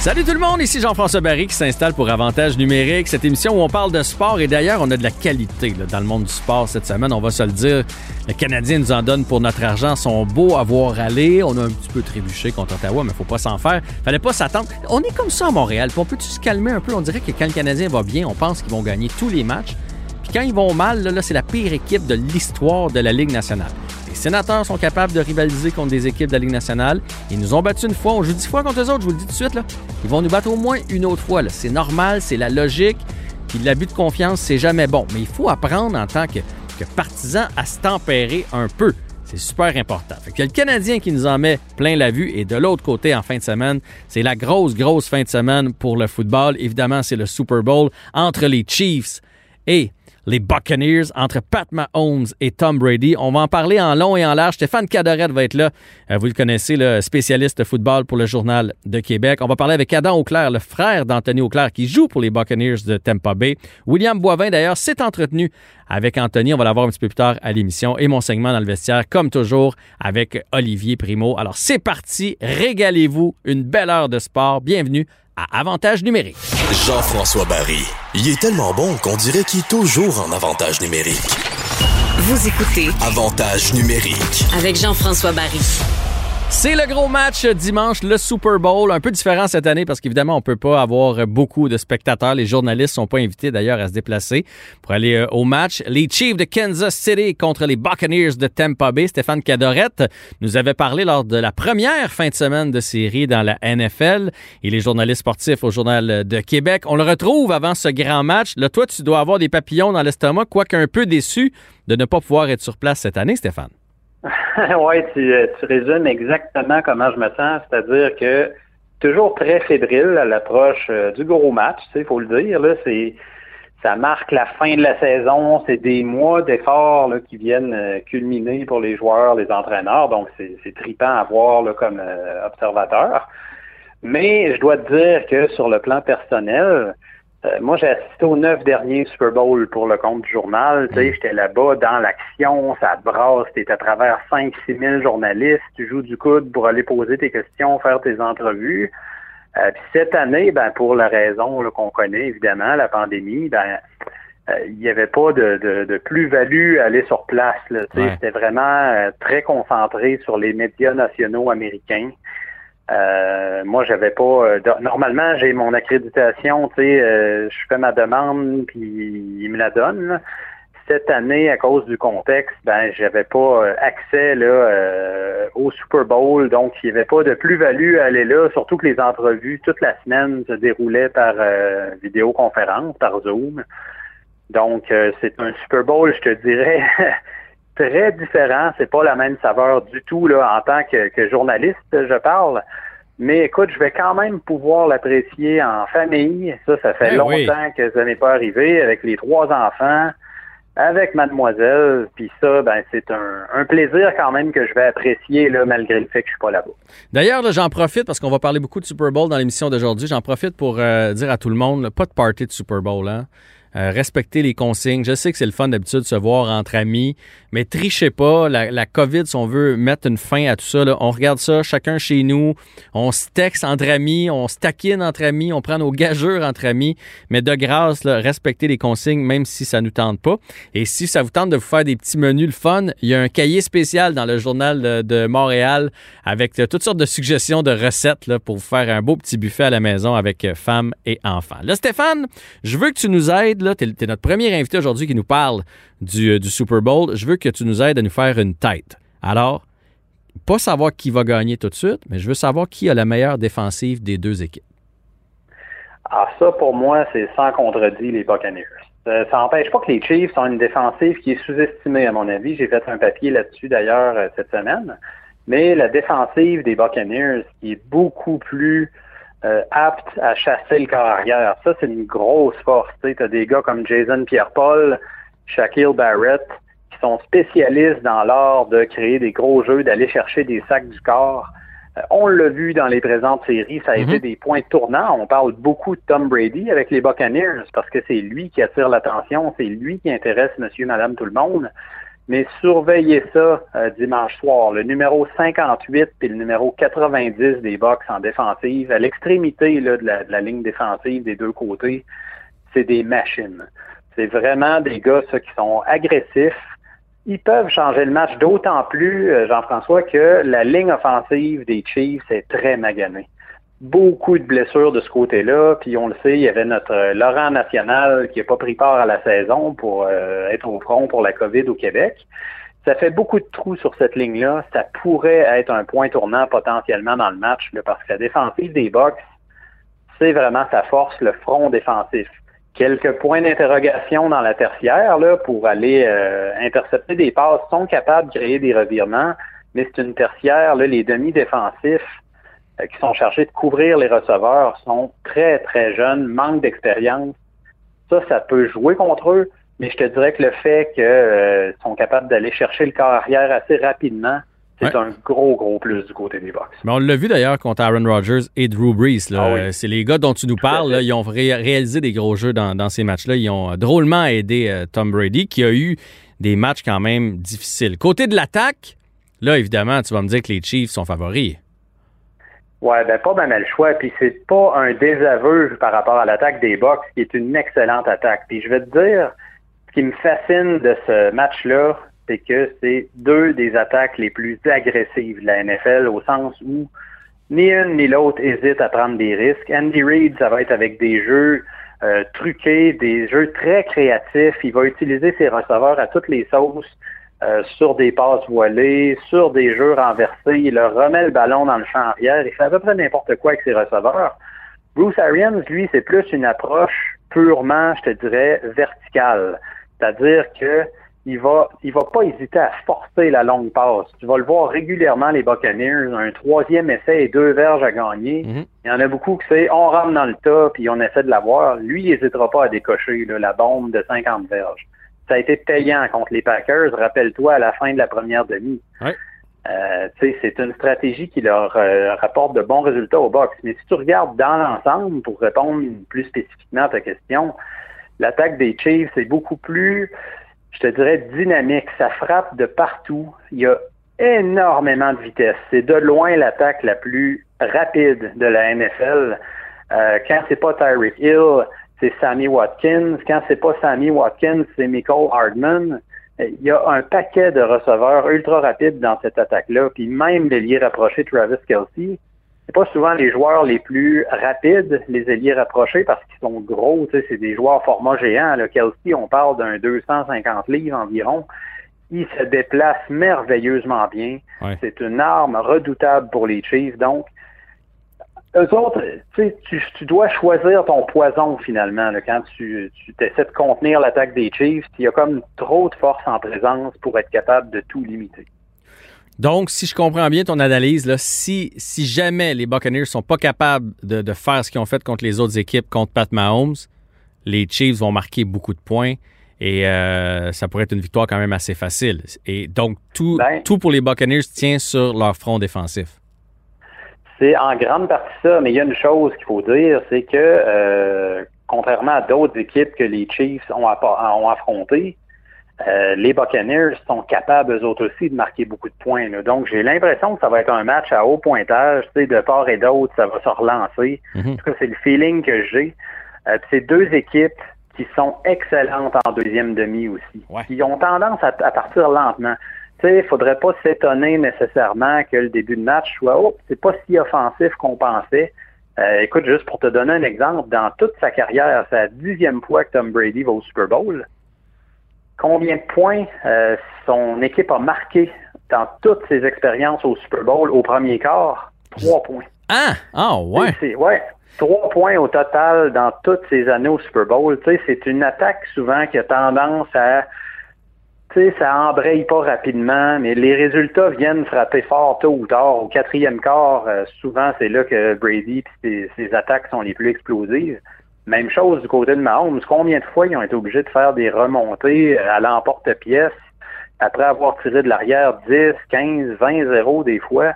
Salut tout le monde, ici Jean-François Barry qui s'installe pour Avantage numérique, cette émission où on parle de sport et d'ailleurs on a de la qualité dans le monde du sport cette semaine, on va se le dire. Les Canadiens nous en donnent pour notre argent, sont beaux à voir aller. On a un petit peu trébuché contre Ottawa, mais faut pas s'en faire. Fallait pas s'attendre. On est comme ça à Montréal, puis on peut-tu se calmer un peu? On dirait que quand le Canadien va bien, on pense qu'ils vont gagner tous les matchs. Puis quand ils vont mal, là c'est la pire équipe de l'histoire de la Ligue nationale. Les sénateurs sont capables de rivaliser contre des équipes de la Ligue nationale. Ils nous ont battu une fois, on joue dix fois contre eux autres, je vous le dis tout de suite. Ils vont nous battre au moins une autre fois. C'est normal, c'est la logique. Puis l'abus de confiance, c'est jamais bon. Mais il faut apprendre en tant que, que partisan à se tempérer un peu. C'est super important. Fait que le Canadien qui nous en met plein la vue et de l'autre côté en fin de semaine, c'est la grosse, grosse fin de semaine pour le football. Évidemment, c'est le Super Bowl entre les Chiefs et les Buccaneers entre Pat Mahomes et Tom Brady. On va en parler en long et en large. Stéphane Cadorette va être là. Euh, vous le connaissez, le spécialiste de football pour le Journal de Québec. On va parler avec Adam Auclair, le frère d'Anthony Auclair qui joue pour les Buccaneers de Tampa Bay. William Boivin, d'ailleurs, s'est entretenu avec Anthony. On va l'avoir un petit peu plus tard à l'émission. Et mon segment dans le vestiaire, comme toujours, avec Olivier Primo. Alors, c'est parti. Régalez-vous. Une belle heure de sport. Bienvenue à Avantage numérique. Jean-François Barry. Il est tellement bon qu'on dirait qu'il est toujours en avantage numérique. Vous écoutez Avantage numérique. avec Jean-François Barry. C'est le gros match dimanche, le Super Bowl. Un peu différent cette année parce qu'évidemment, on peut pas avoir beaucoup de spectateurs. Les journalistes sont pas invités d'ailleurs à se déplacer pour aller euh, au match. Les Chiefs de Kansas City contre les Buccaneers de Tampa Bay. Stéphane Cadorette nous avait parlé lors de la première fin de semaine de série dans la NFL et les journalistes sportifs au Journal de Québec. On le retrouve avant ce grand match. Là, toi, tu dois avoir des papillons dans l'estomac, quoique un peu déçu de ne pas pouvoir être sur place cette année, Stéphane. oui, tu, tu résumes exactement comment je me sens, c'est-à-dire que toujours très fébrile à l'approche euh, du gros match, il faut le dire. Là, c'est ça marque la fin de la saison, c'est des mois d'efforts là, qui viennent euh, culminer pour les joueurs, les entraîneurs, donc c'est, c'est tripant à voir là, comme euh, observateur. Mais je dois te dire que sur le plan personnel, euh, moi, j'ai assisté aux neuf derniers Super Bowl pour le compte du journal. Tu sais, j'étais là-bas dans l'action, ça te brasse, t'es à travers 5-6 000 journalistes, tu joues du coude pour aller poser tes questions, faire tes entrevues. Euh, puis cette année, ben, pour la raison qu'on connaît, évidemment, la pandémie, ben, euh, il n'y avait pas de, de, de plus-value à aller sur place. Tu Ouais. C'était vraiment euh, très concentré sur les médias nationaux américains. Euh, moi, j'avais pas. euh, normalement, j'ai mon accréditation, tu sais, euh, je fais ma demande, puis il me la donne. là. Cette année, à cause du contexte, ben, j'avais pas euh, accès là euh, au Super Bowl, donc il n'y avait pas de plus-value à aller là. Surtout que les entrevues toute la semaine se déroulaient par vidéoconférence, par Zoom. Donc, c'est un Super Bowl, je te dirais. très différent. C'est pas la même saveur du tout là en tant que, que journaliste, je parle. Mais écoute, je vais quand même pouvoir l'apprécier en famille. Ça, ça fait Eh longtemps oui. que ça n'est pas arrivé avec les trois enfants, avec mademoiselle. Puis ça, ben c'est un, un plaisir quand même que je vais apprécier là, malgré le fait que je suis pas là-bas. D'ailleurs, là, j'en profite parce qu'on va parler beaucoup de Super Bowl dans l'émission d'aujourd'hui. J'en profite pour euh, dire à tout le monde, là, pas de party de Super Bowl. Hein? Euh, respectez les consignes. Je sais que c'est le fun d'habitude de se voir entre amis, mais trichez pas. La, COVID, si on veut mettre une fin à tout ça, on regarde ça chacun chez nous. On se texte entre amis, on se taquine entre amis, on prend nos gageurs entre amis. Mais de grâce, respectez les consignes, même si ça nous tente pas. Et si ça vous tente de vous faire des petits menus le fun, il y a un cahier spécial dans le journal de, Montréal avec euh, toutes sortes de suggestions de recettes pour vous faire un beau petit buffet à la maison avec euh, femmes et enfants. Là, Stéphane, je veux que tu nous aides. Tu es, notre premier invité aujourd'hui qui nous parle du, euh, du Super Bowl. Je veux que tu nous aides à nous faire une tête. Alors, pas savoir qui va gagner tout de suite, mais je veux savoir qui a la meilleure défensive des deux équipes. Ah, ça, pour moi, c'est sans contredit les Buccaneers. Euh, ça n'empêche pas que les Chiefs ont une défensive qui est sous-estimée, à mon avis. J'ai fait un papier là-dessus, d'ailleurs, euh, cette semaine. Mais la défensive des Buccaneers, est beaucoup plus euh, apte à chasser le corps arrière, ça, c'est une grosse force. Tu as des gars comme Jason Pierre-Paul, Shaquille Barrett, qui sont spécialistes dans l'art de créer des gros jeux, d'aller chercher des sacs du corps. on l'a vu dans les présentes séries, ça a été des points tournants. On parle beaucoup de Tom Brady avec les Buccaneers parce que c'est lui qui attire l'attention, c'est lui qui intéresse monsieur, madame, tout le monde. Mais surveillez ça euh, dimanche soir. Le numéro 58 et le numéro 90 des Bucks en défensive, à l'extrémité de, la, de la ligne défensive des deux côtés, c'est des machines. C'est vraiment des gars ça, qui sont agressifs, ils peuvent changer le match d'autant plus, euh, Jean-François, que la ligne offensive des Chiefs est très maganée. Beaucoup de blessures de ce côté-là, puis on le sait, il y avait notre euh, Laurent National qui n'a pas pris part à la saison pour euh, être au front pour la COVID au Québec. Ça fait beaucoup de trous sur cette ligne-là. Ça pourrait être un point tournant potentiellement dans le match, parce que la défensive des Bucks, c'est vraiment sa force, le front défensif quelques points d'interrogation dans la tertiaire là, pour aller euh, intercepter des passes, sont capables de créer des revirements, mais c'est une tertiaire, là, les demi-défensifs qui sont chargés de couvrir les receveurs sont très, très jeunes, manquent d'expérience. Ça, ça peut jouer contre eux, mais je te dirais que le fait qu'ils euh, sont capables d'aller chercher le corps arrière assez rapidement, c'est un gros, gros plus du côté des Bucks. Mais on l'a vu d'ailleurs contre Aaron Rodgers et Drew Brees. Ah c'est les gars dont tu nous parles. ils ont réalisé des gros jeux dans, ces matchs-là. Ils ont drôlement aidé euh, Tom Brady, qui a eu des matchs quand même difficiles. Côté de l'attaque, là, évidemment, tu vas me dire que les Chiefs sont favoris. Ouais, ben pas mal le choix. Puis c'est pas un désaveu par rapport à l'attaque des Bucks, qui est une excellente attaque. Puis je vais te dire, ce qui me fascine de ce match-là, c'est que c'est deux des attaques les plus agressives de la NFL au sens où ni une ni l'autre hésite à prendre des risques. Andy Reid, ça va être avec des jeux euh, truqués, des jeux très créatifs. Il va utiliser ses receveurs à toutes les sauces, euh, sur des passes voilées, sur des jeux renversés. Il leur remet le ballon dans le champ arrière. Il fait à peu près n'importe quoi avec ses receveurs. Bruce Arians, lui, c'est plus une approche purement, je te dirais, verticale. C'est-à-dire que il va, il va pas hésiter à forcer la longue passe. Tu vas le voir régulièrement, les Buccaneers, un troisième essai et deux verges à gagner. Mhm. Il y en a beaucoup qui c'est on rentre dans le tas puis on essaie de l'avoir. Lui, il n'hésitera pas à décocher la bombe de 50 verges. Ça a été payant contre les Packers, rappelle-toi, à la fin de la première demi. Euh, c'est une stratégie qui leur euh, rapporte de bons résultats au box. Mais si tu regardes dans l'ensemble, pour répondre plus spécifiquement à ta question, l'attaque des Chiefs, c'est beaucoup plus je te dirais, dynamique. Ça frappe de partout. Il y a énormément de vitesse. C'est de loin l'attaque la plus rapide de la NFL. Euh, quand c'est pas Tyreek Hill, c'est Sammy Watkins. Quand c'est pas Sammy Watkins, c'est Michael Hardman. Il y a un paquet de receveurs ultra rapides dans cette attaque-là. Puis même l'ailier rapproché Travis Kelsey, c'est pas souvent les joueurs les plus rapides, les ailiers rapprochés, parce qu'ils sont gros, c'est des joueurs format géant. Là. Kelsey, on parle d'un 250 livres environ. Il se déplace merveilleusement bien. C'est une arme redoutable pour les Chiefs. Donc, eux autres, tu, tu dois choisir ton poison finalement quand tu, tu essaies de contenir l'attaque des Chiefs. Il y a comme trop de force en présence pour être capable de tout limiter. Donc, si je comprends bien ton analyse, là, si, si jamais les Buccaneers sont pas capables de, faire ce qu'ils ont fait contre les autres équipes, contre Pat Mahomes, les Chiefs vont marquer beaucoup de points et euh, ça pourrait être une victoire quand même assez facile. Et donc, tout, ben. tout pour les Buccaneers tient sur leur front défensif. C'est en grande partie ça, mais il y a une chose qu'il faut dire, c'est que euh, contrairement à d'autres équipes que les Chiefs ont, ont affrontées, euh, les Buccaneers sont capables eux autres aussi de marquer beaucoup de points. Donc j'ai l'impression que ça va être un match à haut pointage, tu sais, de part et d'autre, ça va se relancer. Mhm. En tout cas, c'est le feeling que j'ai. Euh, c'est deux équipes qui sont excellentes en deuxième demi aussi. Qui ont tendance à, partir lentement. Il faudrait pas s'étonner nécessairement que le début de match soit oh, c'est pas si offensif qu'on pensait. Euh, écoute, juste pour te donner un exemple, dans toute sa carrière, c'est la dixième fois que Tom Brady va au Super Bowl combien de points euh, son équipe a marqué dans toutes ses expériences au Super Bowl au premier quart? Trois points. Ah, ah ouais. ouais. Trois points au total dans toutes ses années au Super Bowl. c'est une attaque souvent qui a tendance à sais, ça embraye pas rapidement, mais les résultats viennent frapper fort tôt ou tard. Au quatrième quart, euh, souvent, c'est là que Brady et ses, attaques sont les plus explosives. Même chose du côté de Mahomes. Combien de fois ils ont été obligés de faire des remontées à l'emporte-pièce après avoir tiré de l'arrière 10, 15, 20 0 des fois?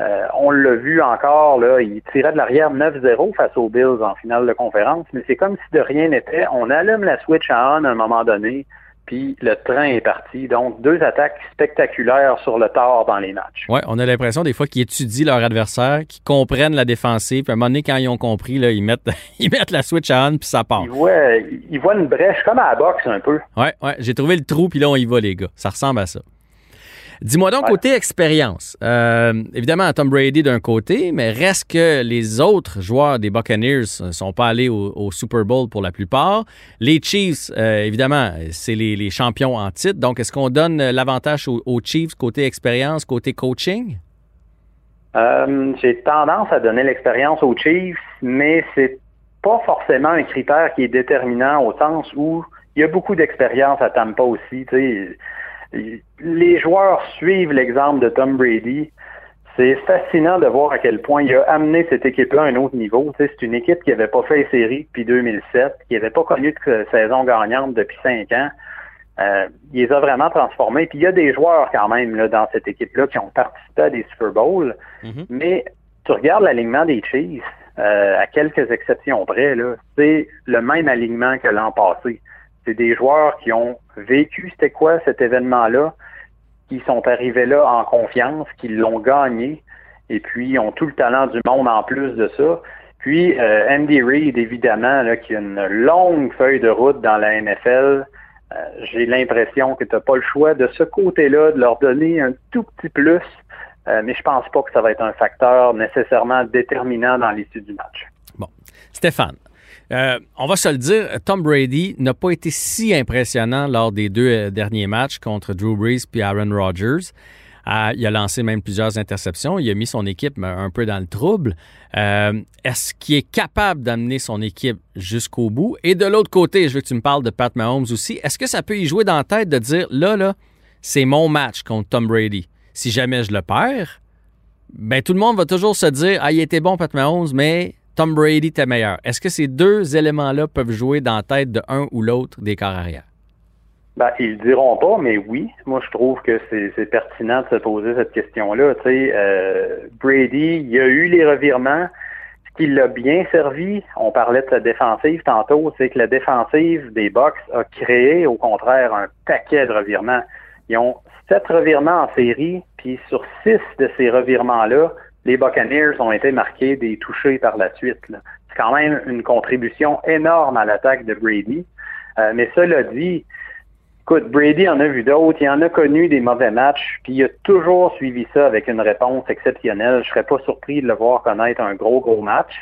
Euh, on l'a vu encore, là, il tirait de l'arrière 9-0 face aux Bills en finale de conférence, mais c'est comme si de rien n'était. On allume la switch à on à un moment donné, puis le train est parti. Donc, deux attaques spectaculaires sur le tard dans les matchs. Oui, on a l'impression des fois qu'ils étudient leur adversaire, qu'ils comprennent la défensive, puis à un moment donné, quand ils ont compris, là, ils, mettent, ils mettent la switch à on, puis ça part. Ils voient, ils voient une brèche, comme à la boxe un peu. Oui, ouais, j'ai trouvé le trou, puis là, on y va, les gars. Ça ressemble à ça. Dis-moi donc, côté expérience, euh, évidemment, Tom Brady d'un côté, mais reste que les autres joueurs des Buccaneers ne sont pas allés au, Super Bowl pour la plupart. Les Chiefs, euh, évidemment, c'est les, champions en titre. Donc, est-ce qu'on donne l'avantage aux, Chiefs côté expérience, côté coaching? Euh, j'ai tendance à donner l'expérience aux Chiefs, mais c'est pas forcément un critère qui est déterminant au sens où il y a beaucoup d'expérience à Tampa aussi. Les joueurs suivent l'exemple de Tom Brady. C'est fascinant de voir à quel point il a amené cette équipe-là à un autre niveau. c'est une équipe qui n'avait pas fait les séries depuis 2007, qui n'avait pas connu de saison gagnante depuis cinq ans. Euh, il les a vraiment transformés. Puis il y a des joueurs quand même là, dans cette équipe-là qui ont participé à des Super Bowls. Mm-hmm. Mais tu regardes l'alignement des Chiefs, euh, à quelques exceptions près, c'est le même alignement que l'an passé. C'est des joueurs qui ont vécu c'était quoi cet événement-là, qui sont arrivés là en confiance, qui l'ont gagné, et puis ont tout le talent du monde en plus de ça. Puis euh, Andy Reid, évidemment, qui a une longue feuille de route dans la NFL. Euh, j'ai l'impression que tu n'as pas le choix de ce côté-là, de leur donner un tout petit plus, euh, mais je pense pas que ça va être un facteur nécessairement déterminant dans l'issue du match. Bon. Stéphane, euh, on va se le dire, Tom Brady n'a pas été si impressionnant lors des deux euh, derniers matchs contre Drew Brees et Aaron Rodgers. Euh, il a lancé même plusieurs interceptions. Il a mis son équipe un peu dans le trouble. Est-ce qu'il est capable d'amener son équipe jusqu'au bout? Et de l'autre côté, je veux que tu me parles de Pat Mahomes aussi. Est-ce que ça peut y jouer dans la tête de dire, là, là, c'est mon match contre Tom Brady? Si jamais je le perds, ben tout le monde va toujours se dire, ah, il était bon Pat Mahomes, mais Tom Brady était meilleur. Est-ce que ces deux éléments-là peuvent jouer dans la tête de un ou l'autre des corps arrière? Ben, ils le diront pas, mais oui. Moi, je trouve que c'est pertinent de se poser cette question-là. Euh, Brady, il y a eu les revirements. Ce qui l'a bien servi, on parlait de sa défensive tantôt, c'est que la défensive des Bucks a créé, au contraire, un paquet de revirements. Ils ont sept revirements en série, puis sur six de ces revirements-là, les Buccaneers ont été marqués des touchés par la suite. C'est quand même une contribution énorme à l'attaque de Brady. Euh, mais cela dit, écoute, Brady en a vu d'autres, il en a connu des mauvais matchs, puis il a toujours suivi ça avec une réponse exceptionnelle. Je serais pas surpris de le voir connaître un gros, gros match.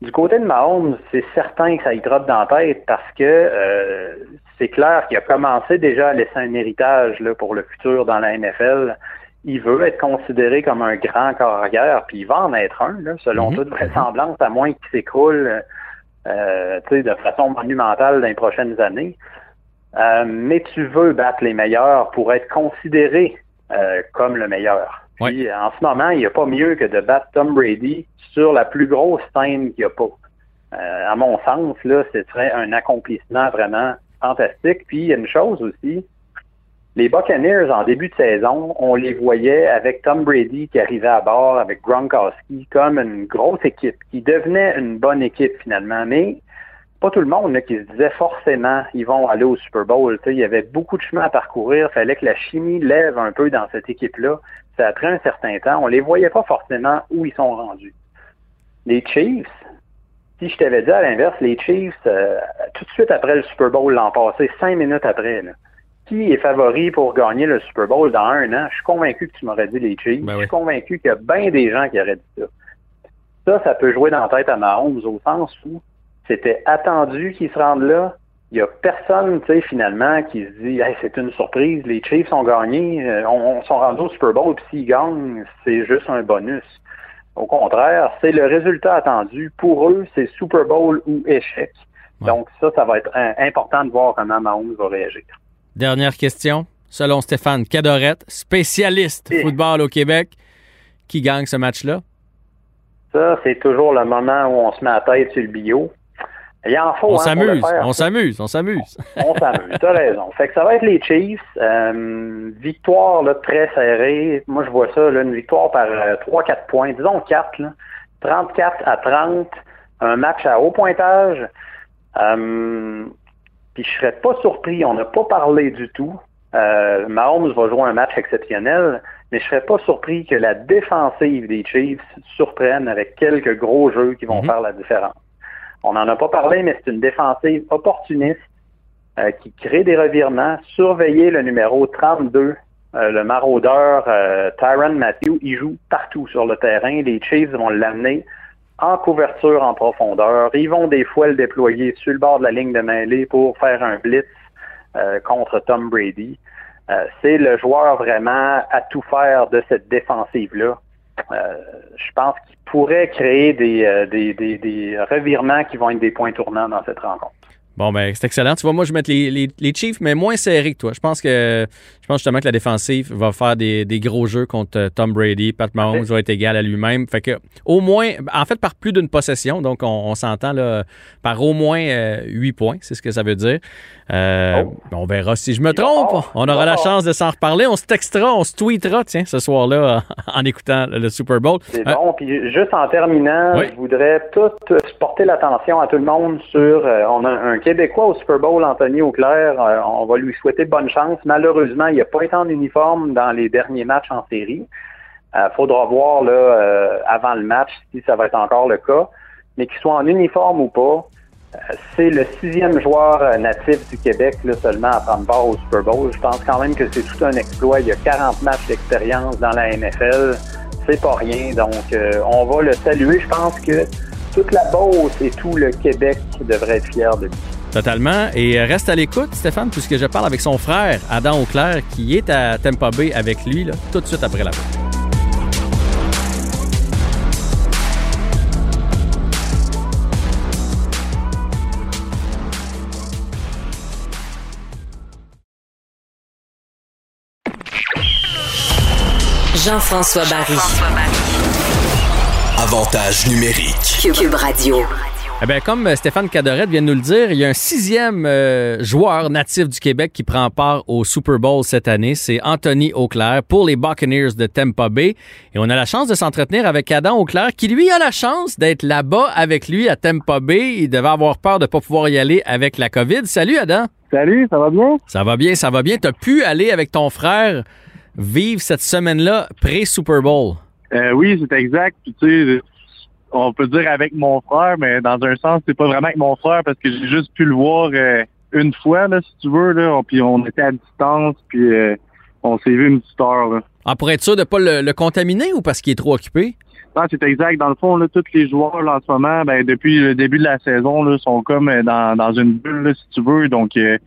Du côté de Mahomes, c'est certain que ça y trotte dans la tête parce que euh, c'est clair qu'il a commencé déjà à laisser un héritage là, pour le futur dans la NFL il veut être considéré comme un grand carrière, puis il va en être un, selon mhm. toute vraisemblance, à moins qu'il s'écroule euh, de façon monumentale dans les prochaines années. Euh, mais tu veux battre les meilleurs pour être considéré euh, comme le meilleur. Puis, en ce moment, il n'y a pas mieux que de battre Tom Brady sur la plus grosse scène qu'il n'y a pas. à mon sens, là, ce serait un accomplissement vraiment fantastique. Puis il y a une chose aussi, les Buccaneers, en début de saison, on les voyait avec Tom Brady qui arrivait à bord, avec Gronkowski, comme une grosse équipe, qui devenait une bonne équipe finalement. Mais pas tout le monde qui se disait forcément ils vont aller au Super Bowl. il y avait beaucoup de chemin à parcourir. Il fallait que la chimie lève un peu dans cette équipe-là. Ça a pris un certain temps. On les voyait pas forcément où ils sont rendus. Les Chiefs, si je t'avais dit à l'inverse, les Chiefs, euh, tout de suite après le Super Bowl l'an passé, cinq minutes après, qui est favori pour gagner le Super Bowl dans un an, je suis convaincu que tu m'aurais dit les Chiefs. Ben je suis convaincu qu'il y a bien des gens qui auraient dit ça. Ça, ça peut jouer dans la tête à Mahomes au sens où c'était attendu qu'ils se rendent là. Il n'y a personne, tu sais, finalement, qui se dit hey, c'est une surprise, les Chiefs ont gagné, euh, on, sont rendus au Super Bowl, puis s'ils gagnent, c'est juste un bonus. Au contraire, c'est le résultat attendu. Pour eux, c'est Super Bowl ou échec. Donc ça, ça va être important de voir comment Mahomes va réagir. Dernière question. Selon Stéphane Cadorette, spécialiste football au Québec, qui gagne ce match-là? Ça, c'est toujours le moment où on se met à tête sur le bio. Il en faut. On hein, s'amuse, on s'amuse, on s'amuse. On s'amuse, t'as raison. Fait que ça va être les Chiefs. Euh, victoire là, très serrée. Moi, je vois ça, là, une victoire par euh, 3-4 points. Disons 4, là. 34 à 30. Un match à haut pointage. Euh, puis je serais pas surpris, on n'a pas parlé du tout. Euh, Mahomes va jouer un match exceptionnel, mais je serais pas surpris que la défensive des Chiefs surprenne avec quelques gros jeux qui vont Mhm. faire la différence. On n'en a pas parlé, mais c'est une défensive opportuniste euh, qui crée des revirements. Surveillez le numéro 32, euh, le maraudeur Tyron Matthew. Il joue partout sur le terrain. Les Chiefs vont l'amener en couverture en profondeur. Ils vont des fois le déployer sur le bord de la ligne de mêlée pour faire un blitz euh, contre Tom Brady. Euh, c'est le joueur vraiment à tout faire de cette défensive-là. Euh, je pense qu'il pourrait créer des, des, des, des revirements qui vont être des points tournants dans cette rencontre. Bon, ben, c'est excellent. Tu vois, moi, je vais mettre les, les, les Chiefs, mais moins serrés que toi. Je pense que pense justement que la défensive va faire des, des gros jeux contre euh, Tom Brady. Pat Mahomes va être égal à lui-même. Fait que, au moins, en fait, par plus d'une possession. Donc, on, on s'entend là, par au moins euh, 8 points. C'est ce que ça veut dire. Euh, Oh. On verra si je me va trompe. On aura la fort. chance de s'en reparler. On se textera, on se tweetera, tiens, ce soir-là, en écoutant le Super Bowl. C'est Euh, bon. Puis juste en terminant, Oui. je voudrais tout porter l'attention à tout le monde sur. on a un Québécois au Super Bowl, Anthony Auclair. On va lui souhaiter bonne chance. Malheureusement, il n'a pas été en uniforme dans les derniers matchs en série. Il faudra voir là, euh, avant le match si ça va être encore le cas. Mais qu'il soit en uniforme ou pas, euh, c'est le sixième joueur euh, natif du Québec là, seulement à prendre part au Super Bowl. Je pense quand même que c'est tout un exploit. Il y a 40 matchs d'expérience dans la NFL. C'est pas rien. Donc, euh, on va le saluer. Je pense que toute la Beauce et tout le Québec devrait être fier de lui. Totalement. Et euh, reste à l'écoute, Stéphane, puisque je parle avec son frère, Adam Auclair, qui est à Tampa Bay avec lui, là, tout de suite après la pause. Jean-François Barry. Avantage numérique. Cube Radio. Eh bien, comme euh, Stéphane Cadorette vient de nous le dire, il y a un sixième euh, joueur natif du Québec qui prend part au Super Bowl cette année. C'est Anthony Auclair pour les Buccaneers de Tampa Bay. Et on a la chance de s'entretenir avec Adam Auclair, qui lui a la chance d'être là-bas avec lui à Tampa Bay. Il devait avoir peur de ne pas pouvoir y aller avec la COVID. Salut Adam. Salut, ça va bien? Ça va bien, ça va bien. Tu as pu aller avec ton frère vivre cette semaine-là pré-Super Bowl? Euh, oui, c'est exact. Puis, tu sais, on peut dire avec mon frère, mais dans un sens, c'est pas vraiment avec mon frère parce que j'ai juste pu le voir euh, une fois, là, si tu veux. Là. Puis on était à distance, puis euh, on s'est vu une petite heure. Là. Ah, pour être sûr de ne pas le, le contaminer ou parce qu'il est trop occupé? Non, c'est exact. Dans le fond, là, tous les joueurs là, en ce moment, ben, depuis le début de la saison, là, sont comme euh, dans, dans une bulle, là, si tu veux. Donc, euh,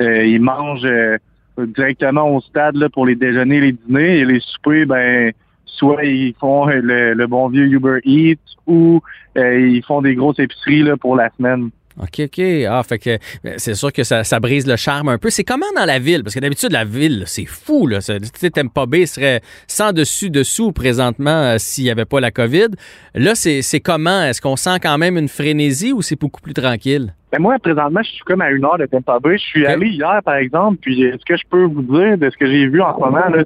euh, ils mangent euh, directement au stade là, pour les déjeuners, les dîners. Et les soupers, ben, soit ils font euh, le, le bon vieux Uber Eats ou euh, ils font des grosses épiceries là, pour la semaine. OK, OK. Ah, fait que euh, c'est sûr que ça, ça brise le charme un peu. C'est comment dans la ville? Parce que d'habitude, la ville, c'est fou, là. Tu sais, Tampa Bay serait sans dessus-dessous présentement euh, s'il n'y avait pas la COVID. Là, c'est c'est comment? Est-ce qu'on sent quand même une frénésie ou c'est beaucoup plus tranquille? Ben moi, présentement, je suis comme à une heure de Tampa Bay. Je suis allé hier, par exemple, puis ce que je peux vous dire de ce que j'ai vu en ce moment, là,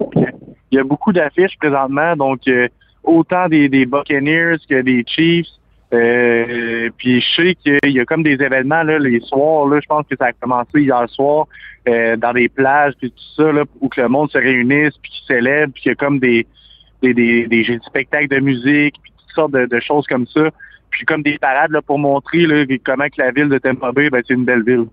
qu'il y a beaucoup d'affiches présentement, donc euh, autant des, Buccaneers que des Chiefs. Euh, puis je sais qu'il y a comme des événements là, les soirs, là, je pense que ça a commencé hier soir, euh, dans des plages, puis tout ça, là, où que le monde se réunisse, puis qui célèbre, puis qu'il y a comme des, spectacles de musique, puis toutes sortes de, de choses comme ça. Puis comme des parades là, pour montrer là, comment que la ville de Tampa Bay, ben, c'est une belle ville.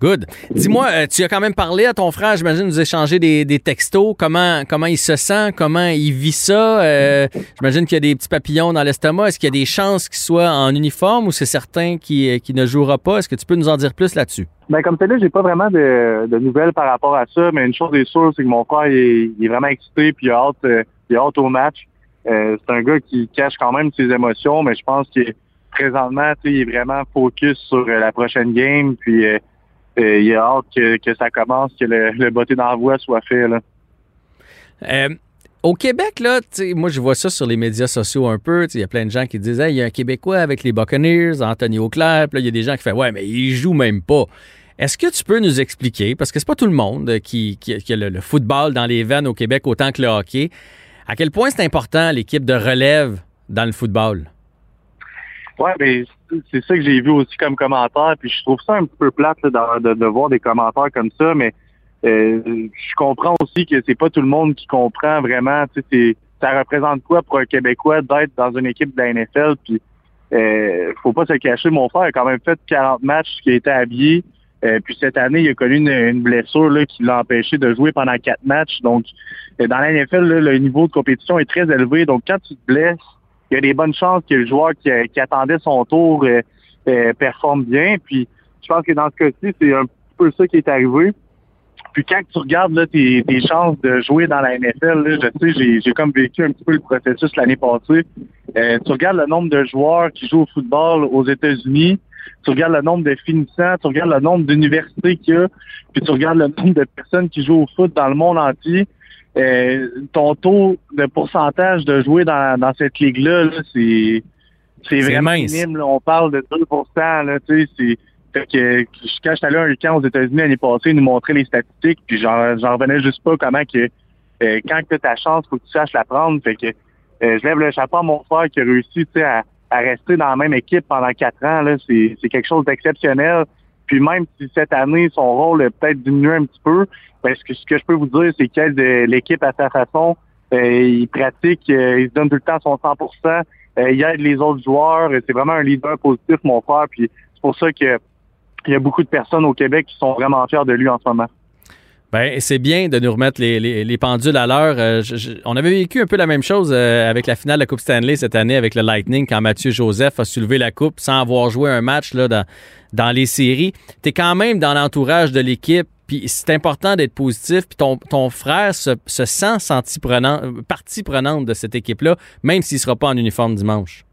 Good. Dis-moi, euh, tu as quand même parlé à ton frère, j'imagine, vous échangez des, des textos. Comment, comment il se sent? Comment il vit ça? Euh, j'imagine qu'il y a des petits papillons dans l'estomac. Est-ce qu'il y a des chances qu'il soit en uniforme ou c'est certain qu'il qu'il ne jouera pas? Est-ce que tu peux nous en dire plus là-dessus? Ben comme tel là, j'ai pas vraiment de, de nouvelles par rapport à ça, mais une chose est sûre, c'est que mon frère il est, il est vraiment excité puis il a hâte, euh, il a hâte au match. Euh, c'est un gars qui cache quand même ses émotions, mais je pense que présentement, tu il est vraiment focus sur euh, la prochaine game, puis euh, il a hâte que, que ça commence, que le, le botté d'envoi soit fait. Là. Euh, Au Québec, là, moi, je vois ça sur les médias sociaux un peu. Il y a plein de gens qui disent, il y a un Québécois avec les Buccaneers, Anthony Auclair. Puis là, il y a des gens qui font, ouais, mais il joue même pas. Est-ce que tu peux nous expliquer, parce que c'est pas tout le monde qui, a le, football dans les veines au Québec autant que le hockey, à quel point c'est important l'équipe de relève dans le football? Oui, mais c'est ça que j'ai vu aussi comme commentaire, puis je trouve ça un peu plate de, voir des commentaires comme ça, mais euh, je comprends aussi que c'est pas tout le monde qui comprend vraiment, tu ça représente quoi pour un Québécois d'être dans une équipe de la NFL, puis euh, faut pas se cacher, mon frère a quand même fait 40 matchs qui été habillé, euh, puis cette année, il a connu une, blessure là, qui l'a empêché de jouer pendant quatre matchs. Donc, euh, dans la NFL, le niveau de compétition est très élevé. Donc, quand tu te blesses, il y a des bonnes chances que le joueur qui, attendait son tour euh, performe bien. Puis, je pense que dans ce cas-ci, c'est un peu ça qui est arrivé. Puis quand tu regardes là, tes, chances de jouer dans la NFL, je sais, j'ai comme vécu un petit peu le processus l'année passée. tu regardes le nombre de joueurs qui jouent au football aux États-Unis, tu regardes le nombre de finissants, tu regardes le nombre d'universités qu'il y a, puis tu regardes le nombre de personnes qui jouent au foot dans le monde entier. Euh, ton taux de pourcentage de jouer dans, cette ligue-là, c'est c'est vraiment minime. On parle de 2 là, tu sais, fait que quand je suis allé à un camp aux États-Unis l'année passée, ils nous montraient les statistiques, puis j'en revenais juste pas comment que euh, quand tu as ta chance, faut que tu saches la prendre. Fait que euh, je lève le chapeau à mon frère qui a réussi à, à rester dans la même équipe pendant quatre ans, là, c'est, quelque chose d'exceptionnel. Puis même si cette année, son rôle a peut-être diminué un petit peu, parce que ce que je peux vous dire, c'est qu'il de l'équipe à sa façon. Euh, il pratique, euh, il se donne tout le temps son 100% euh, Il aide les autres joueurs. C'est vraiment un leader positif, mon frère. Puis c'est pour ça qu'il y a beaucoup de personnes au Québec qui sont vraiment fiers de lui en ce moment. Ben, c'est bien de nous remettre les, pendules à l'heure. Euh, on avait vécu un peu la même chose euh, avec la finale de la Coupe Stanley cette année avec le Lightning quand Mathieu Joseph a soulevé la coupe sans avoir joué un match là, dans, dans les séries. Tu es quand même dans l'entourage de l'équipe, puis c'est important d'être positif. Puis ton, ton frère se, sent senti prenant, partie prenante de cette équipe-là, même s'il ne sera pas en uniforme dimanche.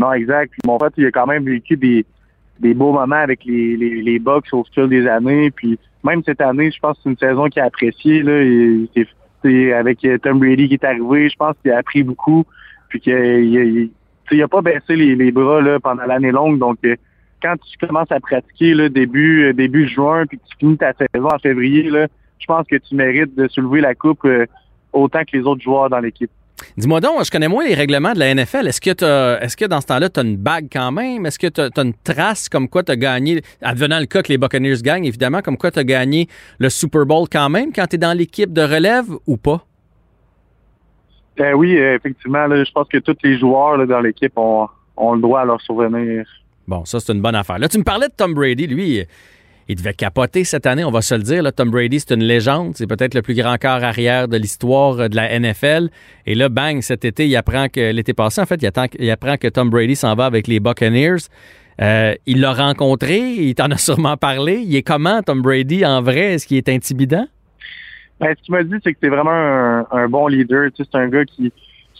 Non, exact. Mon frère, il a quand même vécu des, des beaux moments avec les, les, les Bucks au fil des années. Puis même cette année, je pense que c'est une saison qu'il a appréciée. Là, et, avec euh, Tom Brady qui est arrivé, je pense qu'il a appris beaucoup. Puis qu'il n'a pas baissé les, bras là, pendant l'année longue. Donc, euh, quand tu commences à pratiquer là, début, euh, début juin, puis que tu finis ta saison en février, là, je pense que tu mérites de soulever la coupe autant que les autres joueurs dans l'équipe. Dis-moi donc, je connais moins les règlements de la NFL. Est-ce que, est que dans ce temps-là, tu as une bague quand même? Est-ce que tu as, une trace comme quoi tu as gagné, advenant le cas que les Buccaneers gagnent, évidemment, comme quoi tu as gagné le Super Bowl quand même quand tu es dans l'équipe de relève ou pas? Ben oui, effectivement. je pense que tous les joueurs dans l'équipe ont, ont, le droit à leur souvenir. Bon, ça, c'est une bonne affaire. Là, tu me parlais de Tom Brady. Lui, il devait capoter cette année, on va se le dire. Tom Brady, c'est une légende. C'est peut-être le plus grand corps arrière de l'histoire euh, de la NFL. Et là, bang, cet été, il apprend que l'été passé, en fait, il, apprend que Tom Brady s'en va avec les Buccaneers. Euh, il l'a rencontré, il t'en a sûrement parlé. Il est comment, Tom Brady, en vrai? Est-ce qu'il est intimidant? Ben, ce qu'il m'a dit, c'est que c'est vraiment un, bon leader. c'est un gars qui,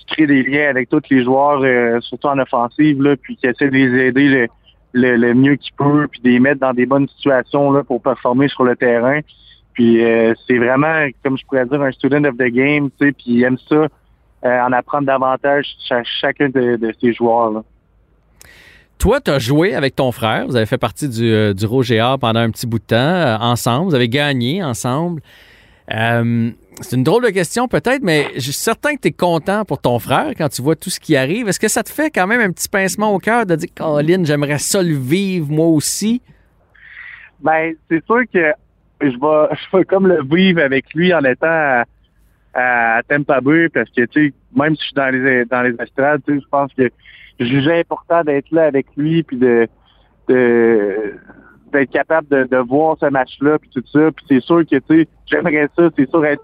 crée des liens avec tous les joueurs, euh, surtout en offensive, puis qui essaie de les aider le, mieux qu'il peut, puis de les mettre dans des bonnes situations là, pour performer sur le terrain. Puis euh, c'est vraiment, comme je pourrais dire, un student of the game, tu sais, puis il aime ça, euh, en apprendre davantage chacun de, de ses joueurs. Là. Toi, tu as joué avec ton frère, vous avez fait partie du, euh, du Roger pendant un petit bout de temps, ensemble, vous avez gagné ensemble. Euh, c'est une drôle de question peut-être, mais je suis certain que tu es content pour ton frère quand tu vois tout ce qui arrive. Est-ce que ça te fait quand même un petit pincement au cœur de dire, Colin, j'aimerais ça le vivre moi aussi? Ben, c'est sûr que je vais, je vais comme le vivre avec lui en étant à, Tampa Bay parce que, tu sais, même si je suis dans les, dans les estrades, je pense que je jugeais important d'être là avec lui puis de, de d'être capable de, de, voir ce match-là puis tout ça. Puis c'est sûr que, tu sais, j'aimerais ça, c'est sûr être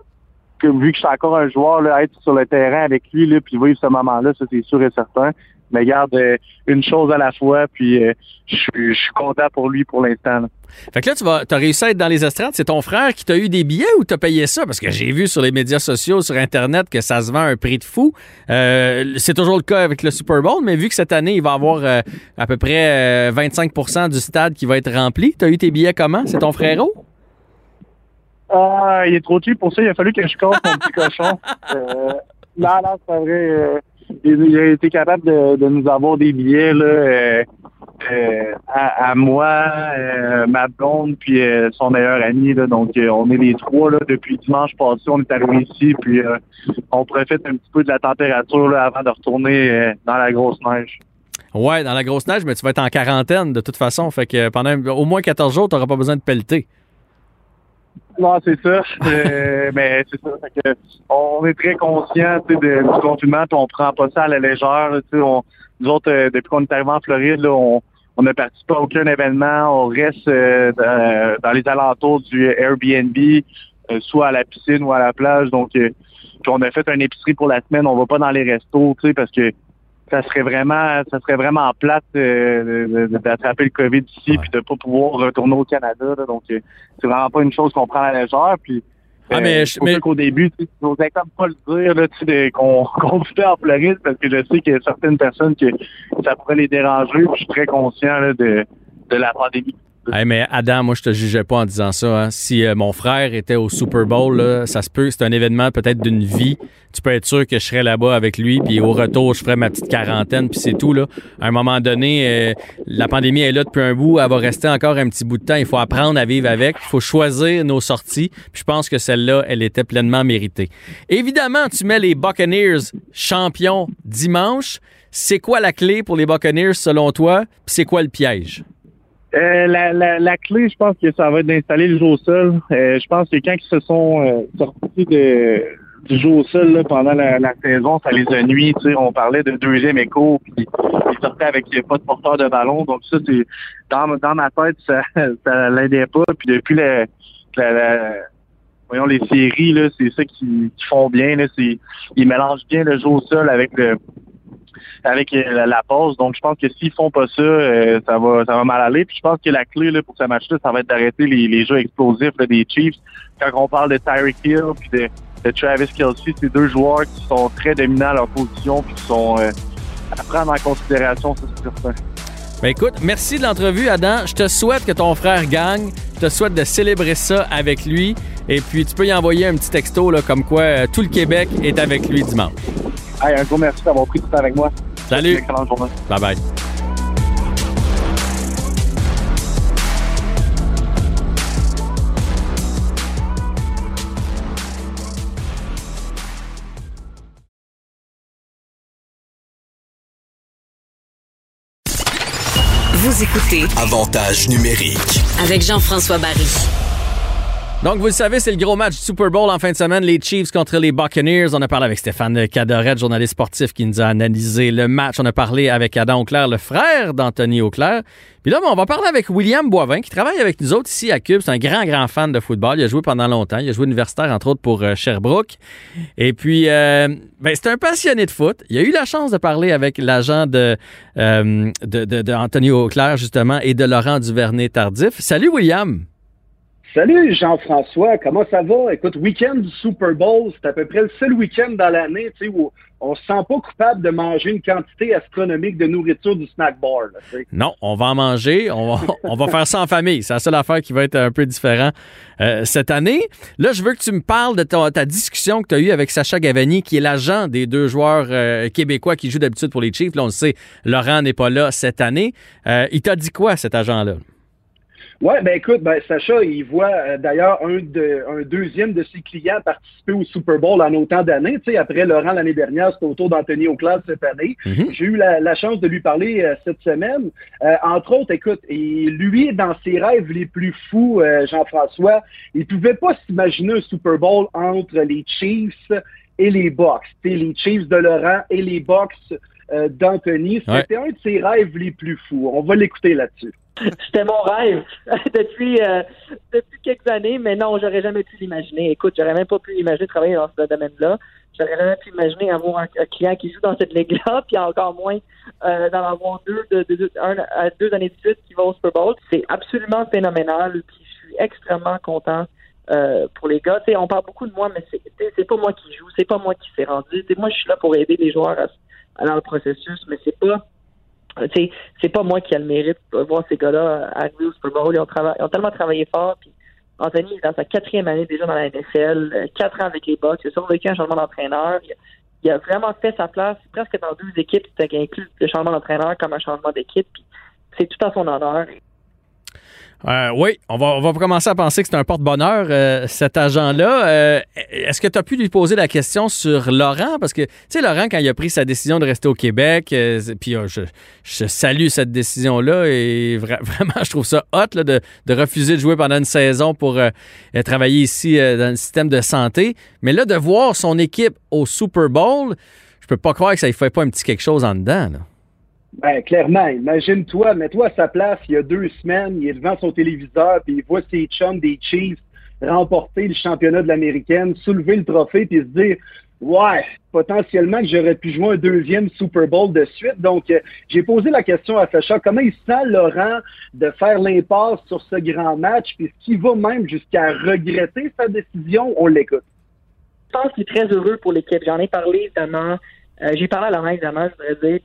vu que je suis encore un joueur, là, être sur le terrain avec lui, là, puis vivre ce moment-là, ça c'est sûr et certain. Mais garde euh, une chose à la fois, puis euh, je suis content pour lui pour l'instant. Fait que là, tu vas, as réussi à être dans les estrades. C'est ton frère qui t'a eu des billets ou t'as payé ça? Parce que j'ai vu sur les médias sociaux, sur Internet, que ça se vend à un prix de fou. Euh, c'est toujours le cas avec le Super Bowl, mais vu que cette année, il va y avoir à peu près 25% du stade qui va être rempli, t'as eu tes billets comment? C'est ton frérot? Ah, il est trop cheap pour ça. Il a fallu que je casse mon petit cochon. Euh, là, là, c'est vrai. Euh, il, a été capable de, de, nous avoir des billets là, euh, euh à, à, moi, euh, ma blonde, puis son meilleur ami. Là, donc, on est les trois là, depuis dimanche passé. On est arrivé ici, puis on profite un petit peu de la température là, avant de retourner dans la grosse neige. Ouais, dans la grosse neige, mais tu vas être en quarantaine de toute façon. Fait que pendant au moins 14 jours, tu n'auras pas besoin de pelleter. Non, c'est ça. Euh, mais c'est ça. que on est très conscient du confinement, puis on prend pas ça à la légère. On, nous autres, euh, depuis qu'on est arrivé en Floride, là, on on ne participe à aucun événement. On reste euh, dans, les alentours du Airbnb, euh, soit à la piscine ou à la plage. Donc, puis on a fait une épicerie pour la semaine. On va pas dans les restos, tu sais, parce que ça serait vraiment ça serait vraiment plate euh, d'attraper le COVID ici puis de pas pouvoir retourner au Canada. donc euh, c'est vraiment pas une chose qu'on prend à la légère. Puis ah, mais, je, mais... qu'au début, je n'osais comme pas le dire là, qu'on qu'on vivait en Floride parce que je sais qu'il y a certaines personnes que ça pourrait les déranger. Puis je suis très conscient là, de, de la pandémie mais Adam, moi, je te jugeais pas en disant ça. Hein. Si euh, mon frère était au Super Bowl, ça se peut, c'est un événement peut-être d'une vie. Tu peux être sûr que je serais là-bas avec lui, puis au retour, je ferais ma petite quarantaine, puis c'est tout. À un moment donné, euh, la pandémie est là depuis un bout, elle va rester encore un petit bout de temps. Il faut apprendre à vivre avec. Il faut choisir nos sorties. Puis je pense que celle-là, elle était pleinement méritée. Évidemment, tu mets les Buccaneers champions dimanche. C'est quoi la clé pour les Buccaneers selon toi? Puis c'est quoi le piège? Euh, la, la, la, clé, je pense que ça va être d'installer le jeu au sol. Euh, je pense que quand ils se sont euh, sortis de, du jeu au sol là, pendant la, la, saison, ça les a nuits. On parlait de deuxième écho, puis ils sortaient avec pas de porteur de ballon. Donc ça, c'est dans, dans ma tête, ça, ça l'aidait pas. Puis depuis la, voyons les séries, là, c'est ça qui, qui font bien. Là, ils mélangent bien le jeu au sol avec le avec euh, la, pause. Donc, je pense que s'ils font pas ça, euh, ça va mal aller. Puis je pense que la clé pour ce match-là, ça va être d'arrêter les, jeux explosifs des Chiefs. Quand on parle de Tyreek Hill puis de, Travis Kelsey, c'est deux joueurs qui sont très dominants à leur position puis qui sont euh, à prendre en considération, ça c'est certain. Ben écoute, merci de l'entrevue, Adam. Je te souhaite que ton frère gagne. Je te souhaite de célébrer ça avec lui. Et puis, tu peux y envoyer un petit texto comme quoi tout le Québec est avec lui dimanche. Hey, un gros merci d'avoir pris tout temps avec moi. Salut. Bye bye. Vous écoutez Avantage numérique avec Jean-François Barry. Donc, vous le savez, c'est le gros match du Super Bowl en fin de semaine, les Chiefs contre les Buccaneers. On a parlé avec Stéphane Cadoret, journaliste sportif, qui nous a analysé le match. On a parlé avec Adam Auclair, le frère d'Anthony Auclair. Puis là, on va parler avec William Boivin, qui travaille avec nous autres ici à Cube. C'est un grand, grand fan de football. Il a joué pendant longtemps. Il a joué universitaire, entre autres, pour euh, Sherbrooke. Et puis, euh, ben, c'est un passionné de foot. Il a eu la chance de parler avec l'agent de, euh, Auclair, justement, et de Laurent Duvernay-Tardif. Salut, William! Salut Jean-François, comment ça va? Écoute, week-end du Super Bowl, c'est à peu près le seul week-end dans l'année où on se sent pas coupable de manger une quantité astronomique de nourriture du snack bar. non, on va en manger, on va, faire ça en famille. C'est la seule affaire qui va être un peu différent euh, cette année. Là, je veux que tu me parles de ta, discussion que tu as eue avec Sacha Gavani, qui est l'agent des deux joueurs euh, québécois qui jouent d'habitude pour les Chiefs. Là, on le sait, Laurent n'est pas là cette année. Euh, il t'a dit quoi, cet agent-là? Oui, ben écoute, ben Sacha, il voit euh, d'ailleurs un, de, un deuxième de ses clients participer au Super Bowl en autant d'années. Tu sais, après Laurent l'année dernière, c'était autour d'Anthony Auclair cette année. Mhm. J'ai eu la, chance de lui parler euh, cette semaine. Euh, entre autres, écoute, et lui, dans ses rêves les plus fous, Jean-François, il pouvait pas s'imaginer un Super Bowl entre les Chiefs et les Bucks. Tu sais, les Chiefs de Laurent et les Bucks d'Anthony. C'était un de ses rêves les plus fous. On va l'écouter là-dessus. C'était mon rêve depuis euh, depuis quelques années, mais non, j'aurais jamais pu l'imaginer. Écoute, j'aurais même pas pu imaginer travailler dans ce domaine-là. J'aurais jamais pu imaginer avoir un, client qui joue dans cette ligue-là, puis encore moins euh, d'en avoir deux, de, de, un, deux années de suite qui vont au Super Bowl. C'est absolument phénoménal, puis je suis extrêmement content. Euh, pour les gars, on parle beaucoup de moi, mais c'est c'est pas moi qui joue, c'est pas moi qui s'est rendu. moi, je suis là pour aider les joueurs à, à dans le processus, mais c'est pas c'est pas moi qui ai le mérite de voir ces gars-là arriver au Super Bowl. Ils ont, ont tellement travaillé fort. Puis Anthony est dans sa quatrième année déjà dans la NFL, euh, quatre ans avec les Bucks, il a survécu un changement d'entraîneur. Il, a vraiment fait sa place presque dans deux équipes, c'était inclus le changement d'entraîneur comme un changement d'équipe. C'est tout à son honneur. Euh, oui, on va, commencer à penser que c'est un porte-bonheur, euh, cet agent-là. Euh, est-ce que tu as pu lui poser la question sur Laurent? Parce que, tu sais, Laurent, quand il a pris sa décision de rester au Québec, puis je, salue cette décision-là et vraiment, je trouve ça hot de, refuser de jouer pendant une saison pour travailler ici dans le système de santé. Mais là, de voir son équipe au Super Bowl, je peux pas croire que ça ne fait pas un petit quelque chose en dedans. Ben, clairement, imagine-toi, mets-toi à sa place il y a deux semaines, il est devant son téléviseur, puis il voit ses chums des Chiefs remporter le championnat de l'américaine, soulever le trophée, puis se dire Ouais, potentiellement que j'aurais pu jouer un deuxième Super Bowl de suite. Donc, euh, j'ai posé la question à Sacha, comment il sent Laurent de faire l'impasse sur ce grand match, puis ce qu'il va même jusqu'à regretter sa décision? On l'écoute. Je pense qu'il est très heureux pour l'équipe. J'en ai parlé, évidemment. Euh, j'ai parlé à Laurent, évidemment, je voudrais dire.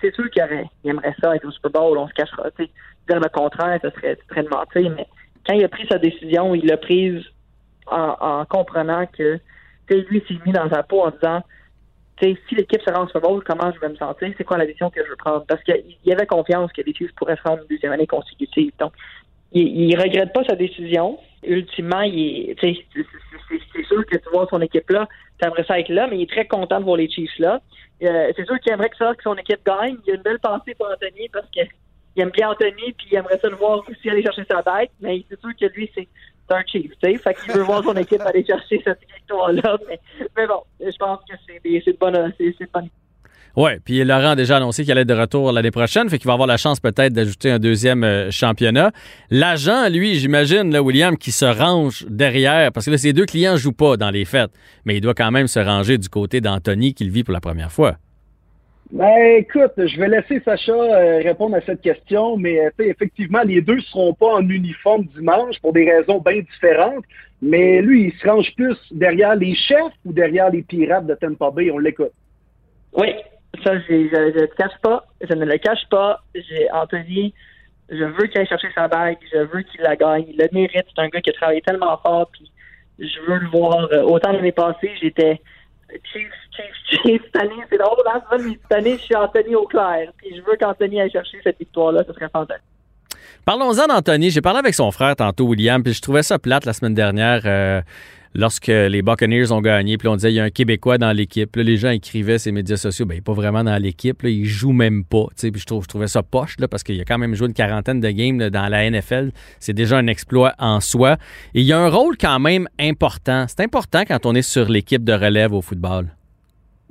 C'est sûr qu'il aimerait ça être au Super Bowl, on se cachera. Dire le contraire, ce serait très de mentir, mais quand il a pris sa décision, il l'a prise en, comprenant que lui s'est mis dans sa peau en disant si l'équipe se rend au Super Bowl, comment je vais me sentir, c'est quoi la décision que je veux prendre? Parce qu'il avait confiance que les Chiefs pourraient se rendre une deuxième année consécutive. Donc, il, ne regrette pas sa décision. Ultimement, il c'est sûr que tu vois son équipe là, tu aimerais ça être là, mais il est très content de voir les Chiefs là. Euh, c'est sûr qu'il aimerait que ça, que son équipe gagne. Il y a une belle pensée pour Anthony parce qu'il aime bien Anthony, puis il aimerait ça le voir aussi aller chercher sa bête, mais c'est sûr que lui, c'est un Chief, tu sais. Fait qu'il veut voir son équipe aller chercher cette victoire-là. Mais, bon, je pense que c'est de bonne, c'est bonne oui, puis Laurent a déjà annoncé qu'il allait être de retour l'année prochaine, fait qu'il va avoir la chance peut-être d'ajouter un deuxième euh, championnat. L'agent, lui, j'imagine, là, William, qui se range derrière, parce que là, ces deux clients ne jouent pas dans les fêtes, mais il doit quand même se ranger du côté d'Anthony qui le vit pour la première fois. Ben, écoute, je vais laisser Sacha euh, répondre à cette question, mais euh, effectivement, les deux ne seront pas en uniforme dimanche pour des raisons bien différentes. Mais lui, il se range plus derrière les chefs ou derrière les pirates de Tampa Bay. On l'écoute. Oui, ça, je ne le cache pas. Je ne le cache pas. J'ai Anthony, je veux qu'il aille chercher sa bague. Je veux qu'il la gagne. Il le mérite. C'est un gars qui a travaillé tellement fort. Puis je veux le voir. Euh, autant l'année passée, j'étais Chief, Chief, Chief. Cette année, c'est drôle, hein? Cette année, je suis Anthony Auclair. Puis je veux qu'Anthony aille chercher cette victoire-là. Ce serait fantastique. Parlons-en d'Anthony. J'ai parlé avec son frère tantôt, William, puis je trouvais ça plate la semaine dernière. Euh, lorsque les Buccaneers ont gagné, puis on disait il y a un Québécois dans l'équipe. les gens écrivaient les médias sociaux, ben, il n'est pas vraiment dans l'équipe, il joue même pas. Puis je, trouve, je trouvais ça poche là, parce qu'il a quand même joué une quarantaine de games dans la NFL. C'est déjà un exploit en soi. Et il y a un rôle quand même important. C'est important quand on est sur l'équipe de relève au football.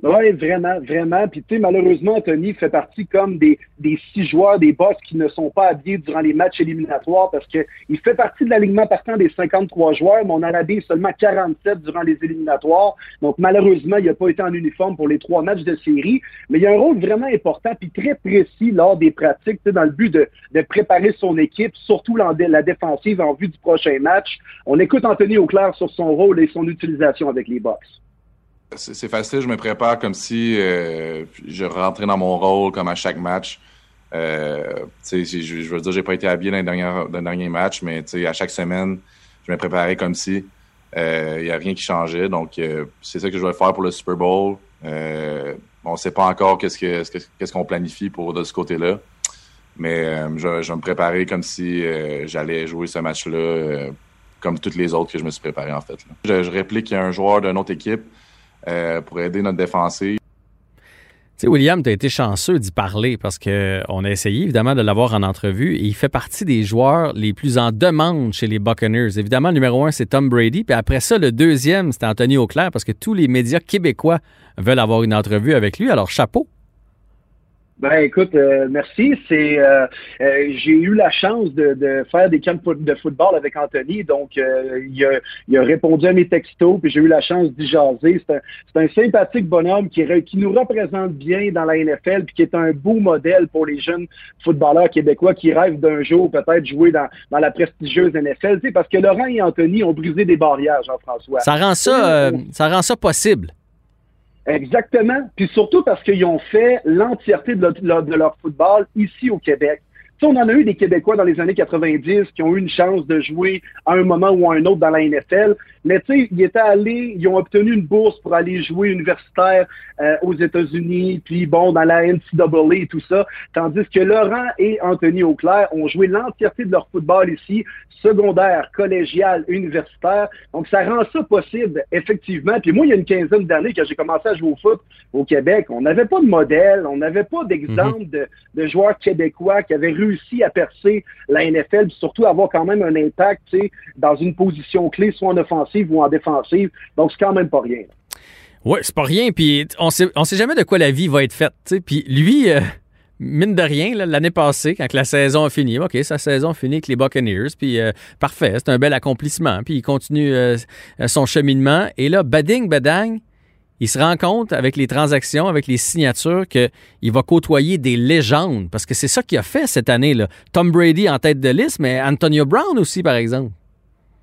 Oui, vraiment, vraiment. Puis tu sais, malheureusement, Anthony fait partie comme des, des six joueurs, des boss qui ne sont pas habillés durant les matchs éliminatoires parce que il fait partie de l'alignement partant des 53 joueurs, mais on en a habillé seulement 47 durant les éliminatoires. Donc malheureusement, il n'a pas été en uniforme pour les trois matchs de série. Mais il a un rôle vraiment important puis très précis lors des pratiques, dans le but de, de préparer son équipe, surtout la, la défensive en vue du prochain match. On écoute Anthony Auclair sur son rôle et son utilisation avec les box. C'est facile, je me prépare comme si euh, je rentrais dans mon rôle comme à chaque match. Euh, je, je veux dire, j'ai pas été habillé dans le dernier, match, mais à chaque semaine, je me préparais comme si il euh, n'y a rien qui changeait. Donc, c'est ça que je vais faire pour le Super Bowl. On ne sait pas encore qu'est-ce qu'on planifie pour de ce côté-là. Mais je, vais me préparer comme si j'allais jouer ce match-là comme toutes les autres que je me suis préparé en fait. Je, je réplique un joueur d'une autre équipe euh, pour aider notre défensive. William, tu as été chanceux d'y parler parce qu'on a essayé évidemment de l'avoir en entrevue et il fait partie des joueurs les plus en demande chez les Buccaneers. Évidemment, le numéro un, c'est Tom Brady. Puis après ça, le deuxième, c'est Anthony Auclair parce que tous les médias québécois veulent avoir une entrevue avec lui. Alors, chapeau. Ben écoute, euh, merci. C'est euh, euh, j'ai eu la chance de, de, faire des camps de football avec Anthony, donc il a, il, a, répondu à mes textos, puis j'ai eu la chance d'y jaser. C'est un, un, sympathique bonhomme qui, qui nous représente bien dans la NFL, puis qui est un beau modèle pour les jeunes footballeurs québécois qui rêvent d'un jour peut-être jouer dans, dans la prestigieuse NFL. Tu sais, parce que Laurent et Anthony ont brisé des barrières, Jean-François. Ça rend ça, ça rend ça possible. Exactement. Puis surtout parce qu'ils ont fait l'entièreté de, leur football ici au Québec. On en a eu des Québécois dans les années 90 qui ont eu une chance de jouer à un moment ou à un autre dans la NFL. Mais tu sais, ils étaient allés, ils ont obtenu une bourse pour aller jouer universitaire euh, aux États-Unis, puis bon, dans la NCAA et tout ça. Tandis que Laurent et Anthony Auclair ont joué l'entièreté de leur football ici, secondaire, collégial, universitaire. Donc, ça rend ça possible, effectivement. Puis moi, il y a une quinzaine d'années que j'ai commencé à jouer au foot au Québec, on n'avait pas de modèle, on n'avait pas d'exemple mhm. de, joueurs québécois qui avaient réussi à percer la NFL, puis surtout avoir quand même un impact dans une position clé, soit en offensive ou en défensive. Donc, c'est quand même pas rien. Oui, c'est pas rien. Puis on sait, sait jamais de quoi la vie va être faite. Puis lui, euh, mine de rien, l'année passée, quand la saison a fini, OK, sa saison a fini avec les Buccaneers, puis euh, parfait, c'est un bel accomplissement. Puis il continue euh, son cheminement. Et là, bading, badang, il se rend compte avec les transactions, avec les signatures, qu'il va côtoyer des légendes. Parce que c'est ça qu'il a fait cette année. là Tom Brady en tête de liste, mais Antonio Brown aussi, par exemple.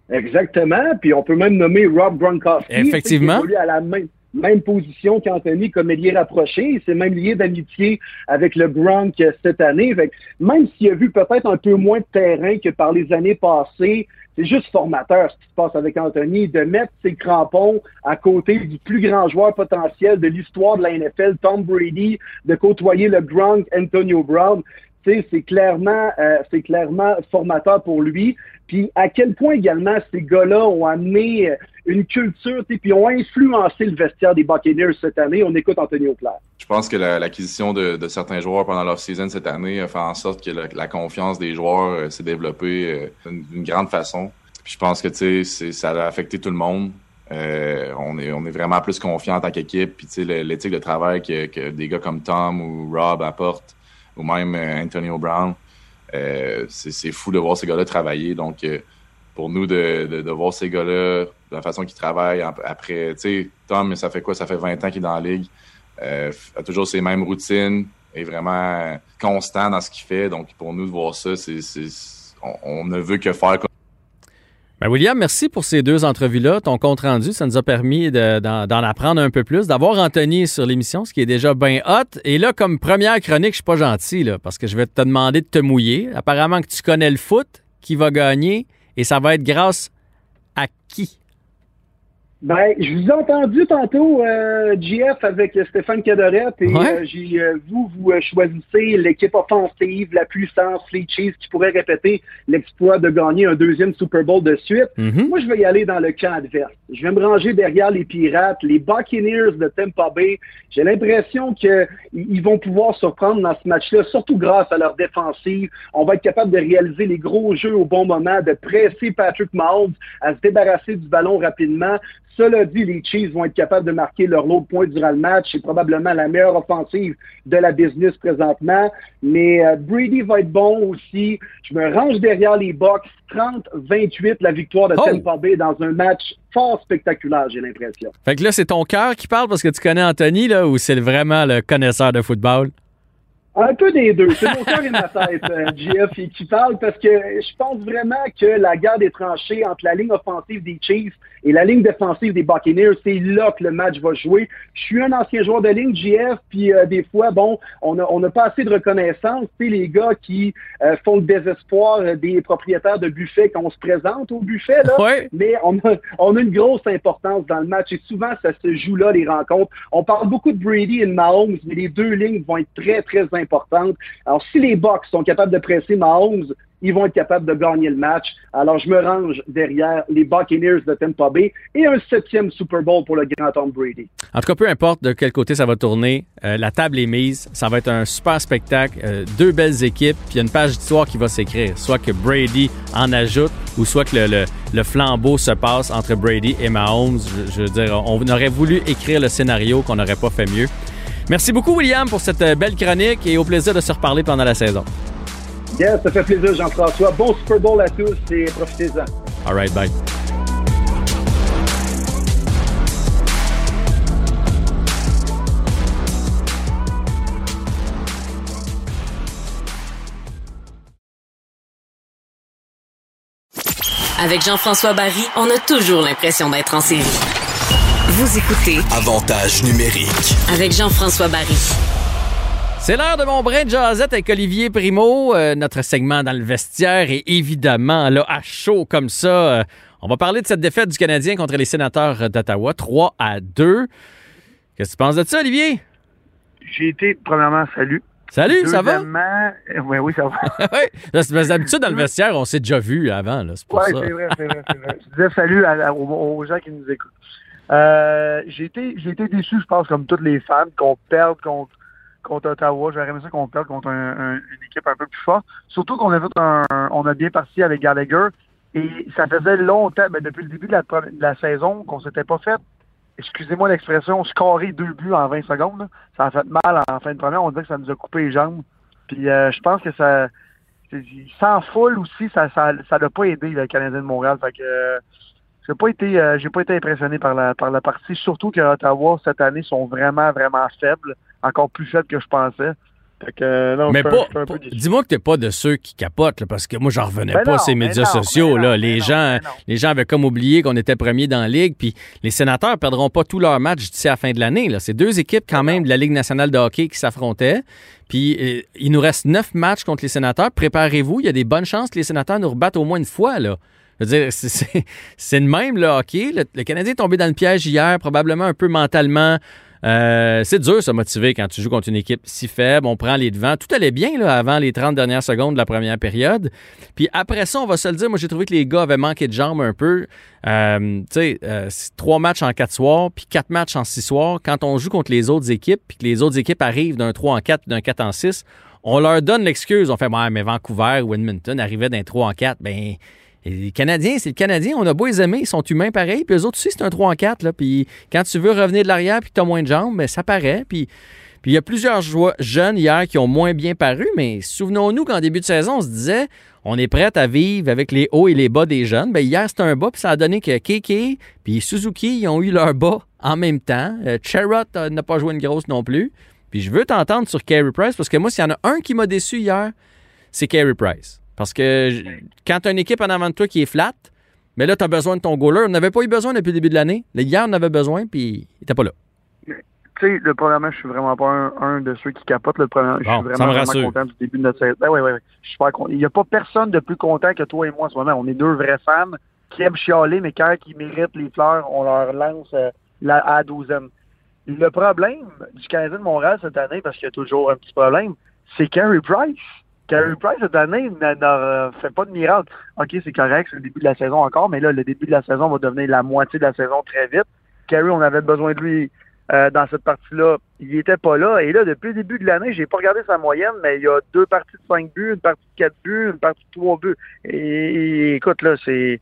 Exactement. Puis on peut même nommer Rob Gronkowski. Effectivement. Qui à la même, même position qu'Anthony comme ailier rapproché. Il s'est même lié d'amitié avec le Gronk cette année. même s'il a vu peut-être un peu moins de terrain que par les années passées, c'est juste formateur ce qui se passe avec Anthony, de mettre ses crampons à côté du plus grand joueur potentiel de l'histoire de la NFL, Tom Brady, de côtoyer le Gronk, Antonio Brown. C'est clairement, euh, c'est clairement formateur pour lui. Puis à quel point également ces gars-là ont amené euh, une culture, puis ont influencé le vestiaire des Buccaneers cette année. On écoute Anthony Auclair. Je pense que l'acquisition de, certains joueurs pendant leur saison cette année a fait en sorte que la, confiance des joueurs euh, s'est développée d'une grande façon. Puis je pense que ça a affecté tout le monde. on, est, vraiment plus confiant en tant qu'équipe. Puis l'éthique de travail que, des gars comme Tom ou Rob apportent, ou même Antonio Brown, euh, c'est fou de voir ces gars-là travailler. Donc, euh, pour nous, de, voir ces gars-là, de la façon qu'ils travaillent après, tu sais, Tom, ça fait quoi? Ça fait 20 ans qu'il est dans la ligue. Euh, a toujours ses mêmes routines, est vraiment constant dans ce qu'il fait. Donc, pour nous, de voir ça, c'est, on, ne veut que faire comme ben William, merci pour ces deux entrevues-là. Ton compte rendu, ça nous a permis d'en apprendre un peu plus, d'avoir Anthony sur l'émission, ce qui est déjà bien hot. Et là, comme première chronique, je suis pas gentil, là, parce que je vais te demander de te mouiller. Apparemment que tu connais le foot, qui va gagner, et ça va être grâce à qui? Ben, je vous ai entendu tantôt, euh, GF, avec Stéphane Cadorette, et euh, j'ai, euh, vous, vous euh, choisissez l'équipe offensive, la puissance, les Chiefs, qui pourrait répéter l'exploit de gagner un deuxième Super Bowl de suite. Mhm. Moi, je vais y aller dans le camp adverse. Je vais me ranger derrière les Pirates, les Buccaneers de Tampa Bay. J'ai l'impression qu'ils vont pouvoir surprendre dans ce match-là, surtout grâce à leur défensive. On va être capable de réaliser les gros jeux au bon moment, de presser Patrick Mahomes à se débarrasser du ballon rapidement. Cela dit, les Chiefs vont être capables de marquer leur lot de points durant le match. C'est probablement la meilleure offensive de la business présentement. Mais euh, Brady va être bon aussi. Je me range derrière les Bucks. 30-28, la victoire de oh! Tampa Bay dans un match fort spectaculaire, j'ai l'impression. Fait que là, c'est ton cœur qui parle parce que tu connais Anthony, là, ou c'est vraiment le connaisseur de football? Un peu des deux. C'est mon cœur et ma tête, euh, GF, qui parle parce que je pense vraiment que la guerre des tranchées entre la ligne offensive des Chiefs et la ligne défensive des Buccaneers, c'est là que le match va jouer. Je suis un ancien joueur de ligne, GF, puis euh, des fois, bon, on n'a on a pas assez de reconnaissance. Tu sais, les gars qui euh, font le désespoir des propriétaires de buffets quand on se présente au buffet, là. Mais on a, on a une grosse importance dans le match et souvent, ça se joue là, les rencontres. On parle beaucoup de Brady et de Mahomes, mais les deux lignes vont être très, très importantes. Alors, si les Bucks sont capables de presser Mahomes, ils vont être capables de gagner le match. Alors, je me range derrière les Buccaneers de Tampa Bay et un septième Super Bowl pour le grand Tom Brady. En tout cas, peu importe de quel côté ça va tourner, euh, la table est mise. Ça va être un super spectacle. Euh, deux belles équipes, puis il y a une page d'histoire qui va s'écrire. Soit que Brady en ajoute, ou soit que le, flambeau se passe entre Brady et Mahomes. Je, je, veux dire, on aurait voulu écrire le scénario qu'on n'aurait pas fait mieux. Merci beaucoup, William, pour cette euh, belle chronique et au plaisir de se reparler pendant la saison. Yes, ça fait plaisir, Jean-François. Bon Super Bowl à tous et profitez-en. All right, bye. Avec Jean-François Barry, on a toujours l'impression d'être en série. Vous écoutez Avantage numérique avec Jean-François Barry. C'est l'heure de mon brin de jasette avec Olivier Primo, euh, notre segment dans le vestiaire et évidemment, là, à chaud comme ça, euh, on va parler de cette défaite du Canadien contre les sénateurs d'Ottawa, 3 à 2. Qu'est-ce que tu penses de ça, Olivier? J'ai été, premièrement, salut. Salut, ça va? Oui, oui, ça va. oui, d'habitude, dans le vestiaire, on s'est déjà vu avant, c'est pour ouais, ça. Oui, c'est vrai, c'est vrai, vrai. Je disais salut aux, gens qui nous écoutent. Euh, j'ai été, été déçu, je pense, comme tous les fans, qu'on perde contre contre Ottawa. J'aurais aimé ça qu'on perde contre une équipe un peu plus forte. Surtout qu'on a un, on a bien parti avec Gallagher. Et ça faisait longtemps, mais depuis le début de la, de la saison, qu'on s'était pas fait, excusez-moi l'expression, scorer deux buts en 20 secondes. Ça a fait mal en fin de première. On dirait que ça nous a coupé les jambes. Puis euh, je pense que ça. Sans foule aussi, ça ça pas aidé le Canadien de Montréal. Fait que euh, j'ai pas été euh, j'ai pas été impressionné par la par la partie, surtout que Ottawa cette année sont vraiment, vraiment faibles encore plus faible que je pensais. mais pas, dis-moi que t'es pas de ceux qui capotent, parce que moi, j'en revenais ben pas ces médias sociaux. là. les, gens, les gens avaient comme oublié qu'on était premier dans la Ligue, puis les sénateurs perdront pas tous leurs matchs d'ici à la fin de l'année. C'est deux équipes quand même de la Ligue nationale de hockey qui s'affrontaient. Puis euh, il nous reste neuf matchs contre les sénateurs. Préparez-vous, il y a des bonnes chances que les sénateurs nous rebattent au moins une fois. Là. Je veux dire, c'est le même, le hockey. le, Canadien est tombé dans le piège hier, probablement un peu mentalement euh, c'est dur se motiver quand tu joues contre une équipe si faible. On prend les devants. Tout allait bien là, avant les 30 dernières secondes de la première période. Puis après ça, on va se le dire, moi j'ai trouvé que les gars avaient manqué de jambes un peu. Euh, tu sais, euh, trois matchs en quatre soirs, puis quatre matchs en six soirs. Quand on joue contre les autres équipes, puis que les autres équipes arrivent d'un 3 en 4 d'un 4 en 6, on leur donne l'excuse. On fait, mais Vancouver ou Edmonton arrivaient d'un 3 en 4. Ben, les Canadiens, c'est le Canadien. On a beau les aimer, ils sont humains pareil. Puis eux autres aussi, c'est un 3 en 4. Là. Puis quand tu veux revenir de l'arrière puis que tu as moins de jambes, ben, ça paraît. Puis il y a plusieurs jeunes hier qui ont moins bien paru, mais souvenons-nous qu'en début de saison, on se disait on est prêt à vivre avec les hauts et les bas des jeunes. Bien, hier, c'était un bas, puis ça a donné que Keke puis Suzuki ils ont eu leur bas en même temps. Euh, euh n'a pas joué une grosse non plus. Puis je veux t'entendre sur Carey Price, parce que moi, s'il y en a un qui m'a déçu hier, c'est Carey Price. Parce que quand tu as une équipe en avant de toi qui est flat, mais là, tu as besoin de ton goaler. On n'avait pas eu besoin depuis le début de l'année. Hier, on avait besoin, puis il n'était pas là. Tu sais, le problème, je suis vraiment pas un, de ceux qui capotent. Le premier, je suis vraiment, content du début de notre saison. Ben, ouais, ouais, Je suis content. Il n'y a pas personne de plus content que toi et moi en ce moment. On est deux vrais fans qui aiment chialer, mais quand ils méritent les fleurs, on leur lance euh, la, à la douzaine. Le problème du Canadien de Montréal cette année, parce qu'il y a toujours un petit problème, c'est Carey Price. Carey Price, cette année, n'a fait pas de miracle. OK, c'est correct, c'est le début de la saison encore, mais là, le début de la saison va devenir la moitié de la saison très vite. Carey, on avait besoin de lui euh, dans cette partie-là. Il était pas là. Et là, depuis le début de l'année, j'ai pas regardé sa moyenne, mais il y a deux parties de cinq buts, une partie de quatre buts, une partie de trois buts. Et, écoute, là, c'est...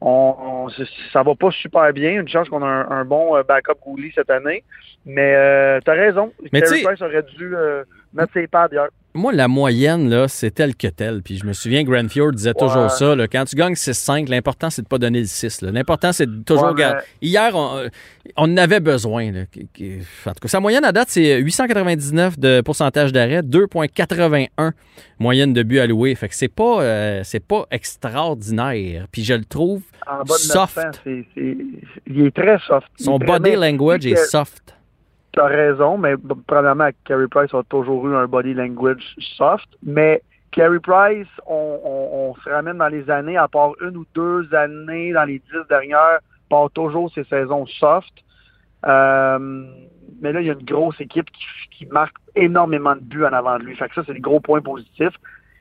On, ça va pas super bien. Une chance qu'on a un, bon euh, backup goalie cette année. Mais euh, tu as raison. Mais Carey Price aurait dû euh, mettre ses pads hier moi, la moyenne, là, c'est tel que tel. Puis je me souviens, Grandfjord disait toujours ça. quand tu gagnes 6-5, l'important, c'est de pas donner le 6. L'important, c'est de toujours garder. Hier, on, en avait besoin. En tout cas, sa moyenne à date, c'est 899 de pourcentage d'arrêt, 2,81 moyenne de but alloué. Fait que c'est pas, euh, c'est pas extraordinaire. Puis je le trouve soft. il est très soft. Son body language est soft. Tu as raison, mais premièrement, Carey Price a toujours eu un body language soft, mais Carey Price, on, se ramène dans les années, à part une ou deux années dans les dix dernières, part toujours ses saisons soft. Euh, mais là, il y a une grosse équipe qui, marque énormément de buts en avant de lui. Fait que ça, c'est le gros point positif.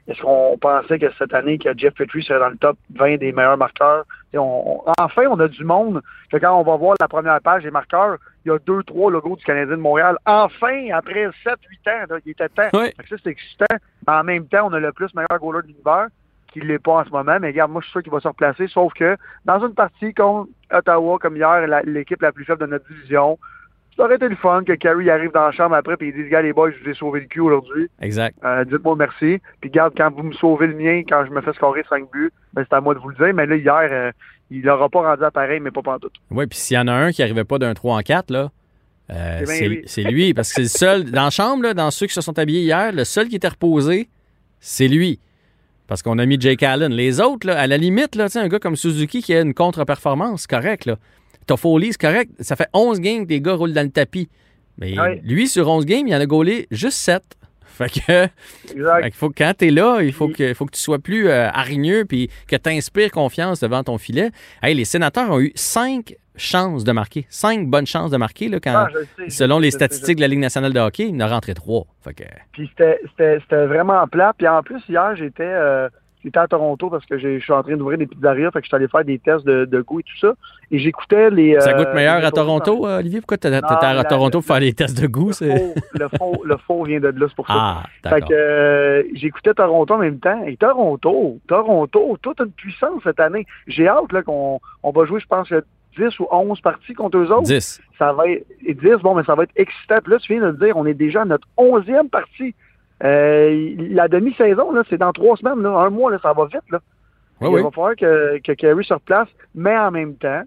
Est-ce qu'on pensait que cette année, que Jeff Petrie serait dans le top 20 des meilleurs marqueurs? enfin, on a du monde que quand on va voir la première page des marqueurs, il y a deux, trois logos du Canadien de Montréal. Enfin, après 7-8 ans, il était temps. Ça, c'est excitant. Mais en même temps, on a le plus meilleur goaler de l'univers qui ne l'est pas en ce moment. Mais regarde, moi, je suis sûr qu'il va se replacer. Sauf que dans une partie contre Ottawa, comme hier, l'équipe la, plus faible de notre division, ça aurait été le fun que Carrie arrive dans la chambre après et il dise, gars, les boys, je vous ai sauvé le cul aujourd'hui. Exact. Euh, dites-moi merci. Puis garde, quand vous me sauvez le mien, quand je me fais scorer 5 buts, ben, c'est à moi de vous le dire. Mais là, hier, euh, il n'aura pas rendu à pareil, mais pas tout. Oui, puis s'il y en a un qui n'arrivait pas d'un 3 en 4, là, euh, c'est lui. parce que c'est le seul, dans la chambre, là, dans ceux qui se sont habillés hier, le seul qui était reposé, c'est lui. Parce qu'on a mis Jake Allen. Les autres, là, à la limite, là, un gars comme Suzuki qui a une contre-performance, correct. Là. Toffoli, c'est correct. Ça fait 11 games que les gars roulent dans le tapis. Mais lui, sur 11 games, il en a gaulé juste 7. Fait que, Exact. fait faut que quand t'es là, il faut que, faut que tu sois plus euh, hargneux puis que tu inspires confiance devant ton filet. Hey, les sénateurs ont eu cinq chances de marquer. Cinq bonnes chances de marquer là, quand, Ah, sais, selon le les sais, statistiques de la Ligue nationale de hockey, il en a rentré trois. Fait que, Puis c'était vraiment plat. Puis en plus, hier, j'étais euh, j'étais à Toronto parce que je suis en train d'ouvrir des pizzerias. Fait que je suis allé faire des tests de, de goût et tout ça. Et j'écoutais les. ça euh, goûte meilleur à Toronto, Olivier? Pourquoi t'étais à Toronto pour faire les tests de goût? Le faux, le, faux, le faux vient de là, c'est pour ça. Ah, Fait que euh, j'écoutais Toronto en même temps. Et Toronto, Toronto, toute une puissance cette année. J'ai hâte qu'on on va jouer, je pense, 10 ou 11 parties contre eux autres. 10. Ça va être et 10, bon, mais ça va être excitant. Puis là, tu viens de le dire, on est déjà à notre 11e partie. Euh, la demi-saison, c'est dans trois semaines, là, un mois, là, ça va vite. Là. Oui, Il va falloir que, que Kerry se replace, mais en même temps,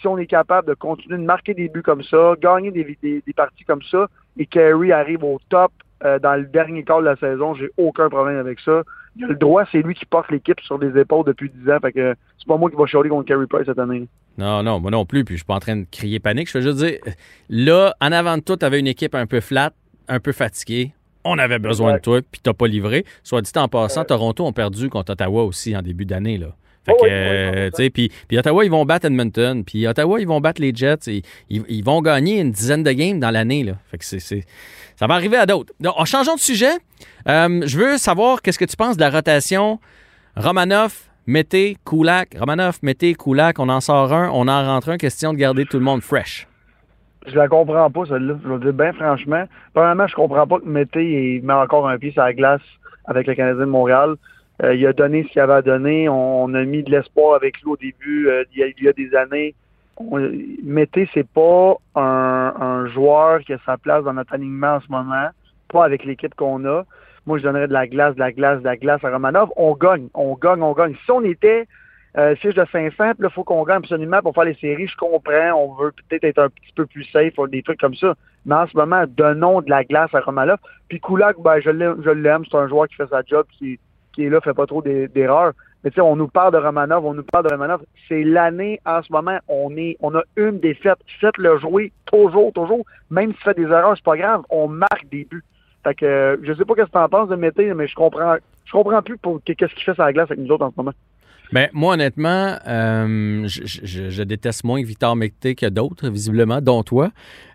si on est capable de continuer de marquer des buts comme ça, gagner des, des, des parties comme ça, et Kerry arrive au top euh, dans le dernier quart de la saison, j'ai aucun problème avec ça. Il a le droit, c'est lui qui porte l'équipe sur les épaules depuis 10 ans, fait que c'est pas moi qui va chialer contre Kerry Price cette année. Non, non, moi non plus, puis je suis pas en train de crier panique. Je veux juste dire, là, en avant de tout, tu avais une équipe un peu flat, un peu fatiguée. On avait besoin de toi, puis t'as pas livré. Soit dit en passant, Toronto ont perdu contre Ottawa aussi en début d'année. là. Fait Oh que, oui, euh, oui, puis, Ottawa, ils vont battre Edmonton, puis Ottawa, ils vont battre les Jets. et ils, ils vont gagner une dizaine de games dans l'année. là. Fait que c'est, c'est- ça va arriver à d'autres. Donc, en changeant de sujet, euh, je veux savoir qu'est-ce que tu penses de la rotation Romanov, Mété, Kulak. Romanov, Mété, Kulak, on en sort un, on en rentre un. Question de garder tout le monde fresh. Je la comprends pas, celle-là. Je vais dire bien franchement. Premièrement, je comprends pas que Mété il met encore un pied sur la glace avec le Canadien de Montréal. Euh, il a donné ce qu'il avait à donner. On, on a mis de l'espoir avec lui au début, euh, il, y a, il y a des années. Mété, c'est pas un, un joueur qui a sa place dans notre alignement en ce moment, pas avec l'équipe qu'on a. Moi, je donnerais de la glace, de la glace, de la glace à Romanov. On gagne, on gagne, on gagne. Si on était euh, fiche de 500, puis là, il faut qu'on gagne absolument pour faire les séries. Je comprends, on veut peut-être être un petit peu plus safe, ou des trucs comme ça. Mais en ce moment, donnons de la glace à Romanov. Puis Kulak, ben, je l'aime. C'est un joueur qui fait sa job, qui, est là, fait pas trop d'e- d'erreurs. Mais tu sais, on nous parle de Romanov, on nous parle de Romanov. C'est l'année, en ce moment, on est, on a une défaite. Faites-le jouer toujours, toujours. Même si fait des erreurs, c'est pas grave. On marque des buts. Fait que, euh, je sais pas ce que tu en penses de Mété, mais je comprends, je comprends plus pour qu'est-ce qu'il fait sur la glace avec nous autres en ce moment. Ben, moi, honnêtement, euh, je, je- je déteste moins Victor Mété que d'autres, visiblement, dont toi.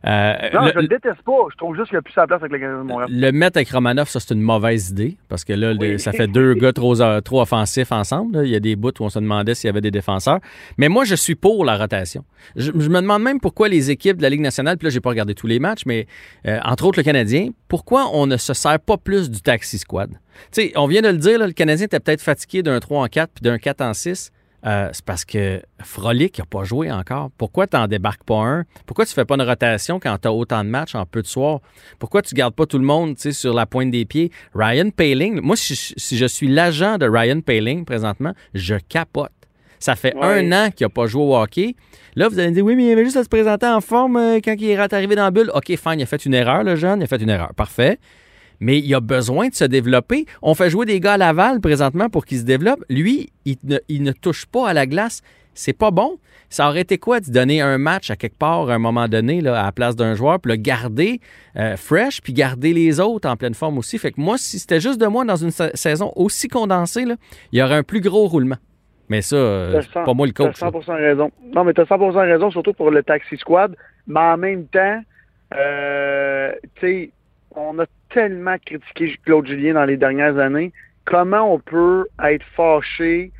Euh, Non, le, je le déteste pas. Je trouve juste qu'il a plus sa place avec le Canadien de Montréal. le mettre avec Romanov, ça, c'est une mauvaise idée, parce que là, le- ça fait deux gars trop, euh, trop offensifs ensemble. là. Il y a des bouts où on se demandait s'il y avait des défenseurs. Mais moi, je suis pour la rotation. Je, je me demande même pourquoi les équipes de la Ligue nationale, puis là, j'ai pas regardé tous les matchs, mais euh, entre autres le Canadien, pourquoi on ne se sert pas plus du taxi squad? Sais, on vient de le dire, là, le Canadien était peut-être fatigué d'un 3 en 4 puis d'un 4 en 6. Euh, c'est parce que Frolic n'a pas joué encore. Pourquoi tu n'en débarques pas un? Pourquoi tu fais pas une rotation quand tu as autant de matchs en peu de soirs? Pourquoi tu gardes pas tout le monde sur la pointe des pieds? Ryan Paling, moi, si, si je suis l'agent de Ryan Paling présentement, je capote. Ça fait Ouais. un an qu'il n'a pas joué au hockey. Là, vous allez me dire, oui, mais il avait juste à se présenter en forme euh, quand il est arrivé dans la bulle. OK, fine, il a fait une erreur, le jeune, il a fait une erreur. Parfait mais il a besoin de se développer. On fait jouer des gars à Laval présentement pour qu'ils se développent. Lui, il ne, il ne touche pas à la glace. C'est pas bon. Ça aurait été quoi de donner un match à quelque part à un moment donné là, à la place d'un joueur, puis le garder euh, fresh, puis garder les autres en pleine forme aussi? Fait que moi, si c'était juste de moi dans une sa- saison aussi condensée, là, il y aurait un plus gros roulement. Mais ça, euh, T'as pas moi le T'as coach. là. 100% raison. Non, mais t'as 100% raison, surtout pour le Taxi Squad. Mais en même temps, euh, tu sais, on a tellement critiqué Claude Julien dans les dernières années. Comment on peut être fâché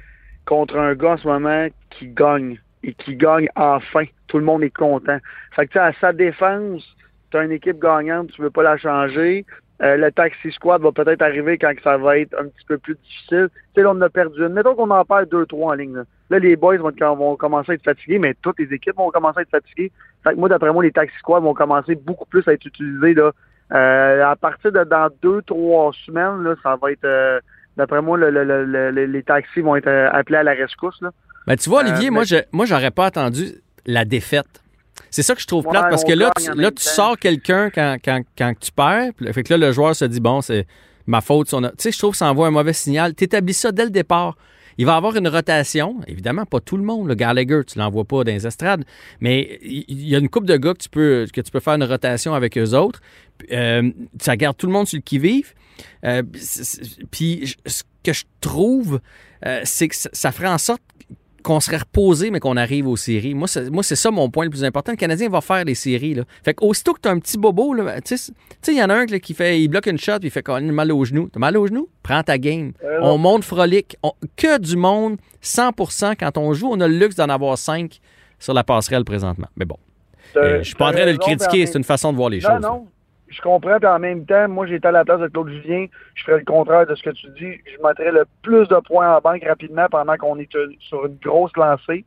contre un gars en ce moment qui gagne et qui gagne enfin? Tout le monde est content. Fait que, tu à sa défense, t'as une équipe gagnante, tu veux pas la changer. Euh, le taxi squad va peut-être arriver quand ça va être un petit peu plus difficile. Tu sais, on a perdu une. Mettons qu'on en perd deux, trois en ligne. Là, Là, les boys vont, vont commencer à être fatigués, mais toutes les équipes vont commencer à être fatiguées. Fait que moi, d'après moi, les taxi squads vont commencer beaucoup plus à être utilisés. Là. Euh, à partir de dans deux, trois semaines, là, ça va être... euh, d'après moi, le- le- le- le- les taxis vont être euh, appelés à la rescousse. Là. Ben, tu vois, Olivier, Euh, moi, mais- je, moi, j'aurais pas attendu la défaite. C'est ça que je trouve Ouais, plate parce que là, tu, là, tu sors quelqu'un quand, quand, quand tu perds. Fait que là, le joueur se dit, bon, c'est ma faute. Tu sais, je trouve que ça envoie un mauvais signal. Tu établis ça dès le départ. Il va avoir une rotation. Évidemment, pas tout le monde. Le Gallagher, tu l'envoies pas dans les estrades. Mais il y a une couple de gars que tu peux, que tu peux faire une rotation avec eux autres. Euh, ça garde tout le monde sur le qui-vive. Euh, Puis ce que je trouve, euh, c'est que ça ferait en sorte qu'on serait reposé, mais qu'on arrive aux séries. Moi, c'est, ça mon point le plus important. Le Canadien va faire les séries. Là. Fait qu'aussitôt que tu as un petit bobo, là, tu sais, il y en a un là, qui fait, il bloque une shot puis il fait quand même mal au genou. T'as mal au genou? Prends ta game. Euh, on monte frolique. On- que du monde, 100% quand on joue, on a le luxe d'en avoir 5 sur la passerelle présentement. Mais bon, euh, je suis pas en train de le critiquer, c'est une façon de voir les Non, choses. non. Je comprends, puis en même temps, moi, j'étais à la place de Claude Julien. Je ferais le contraire de ce que tu dis. Je mettrais le plus de points en banque rapidement pendant qu'on est euh, sur une grosse lancée.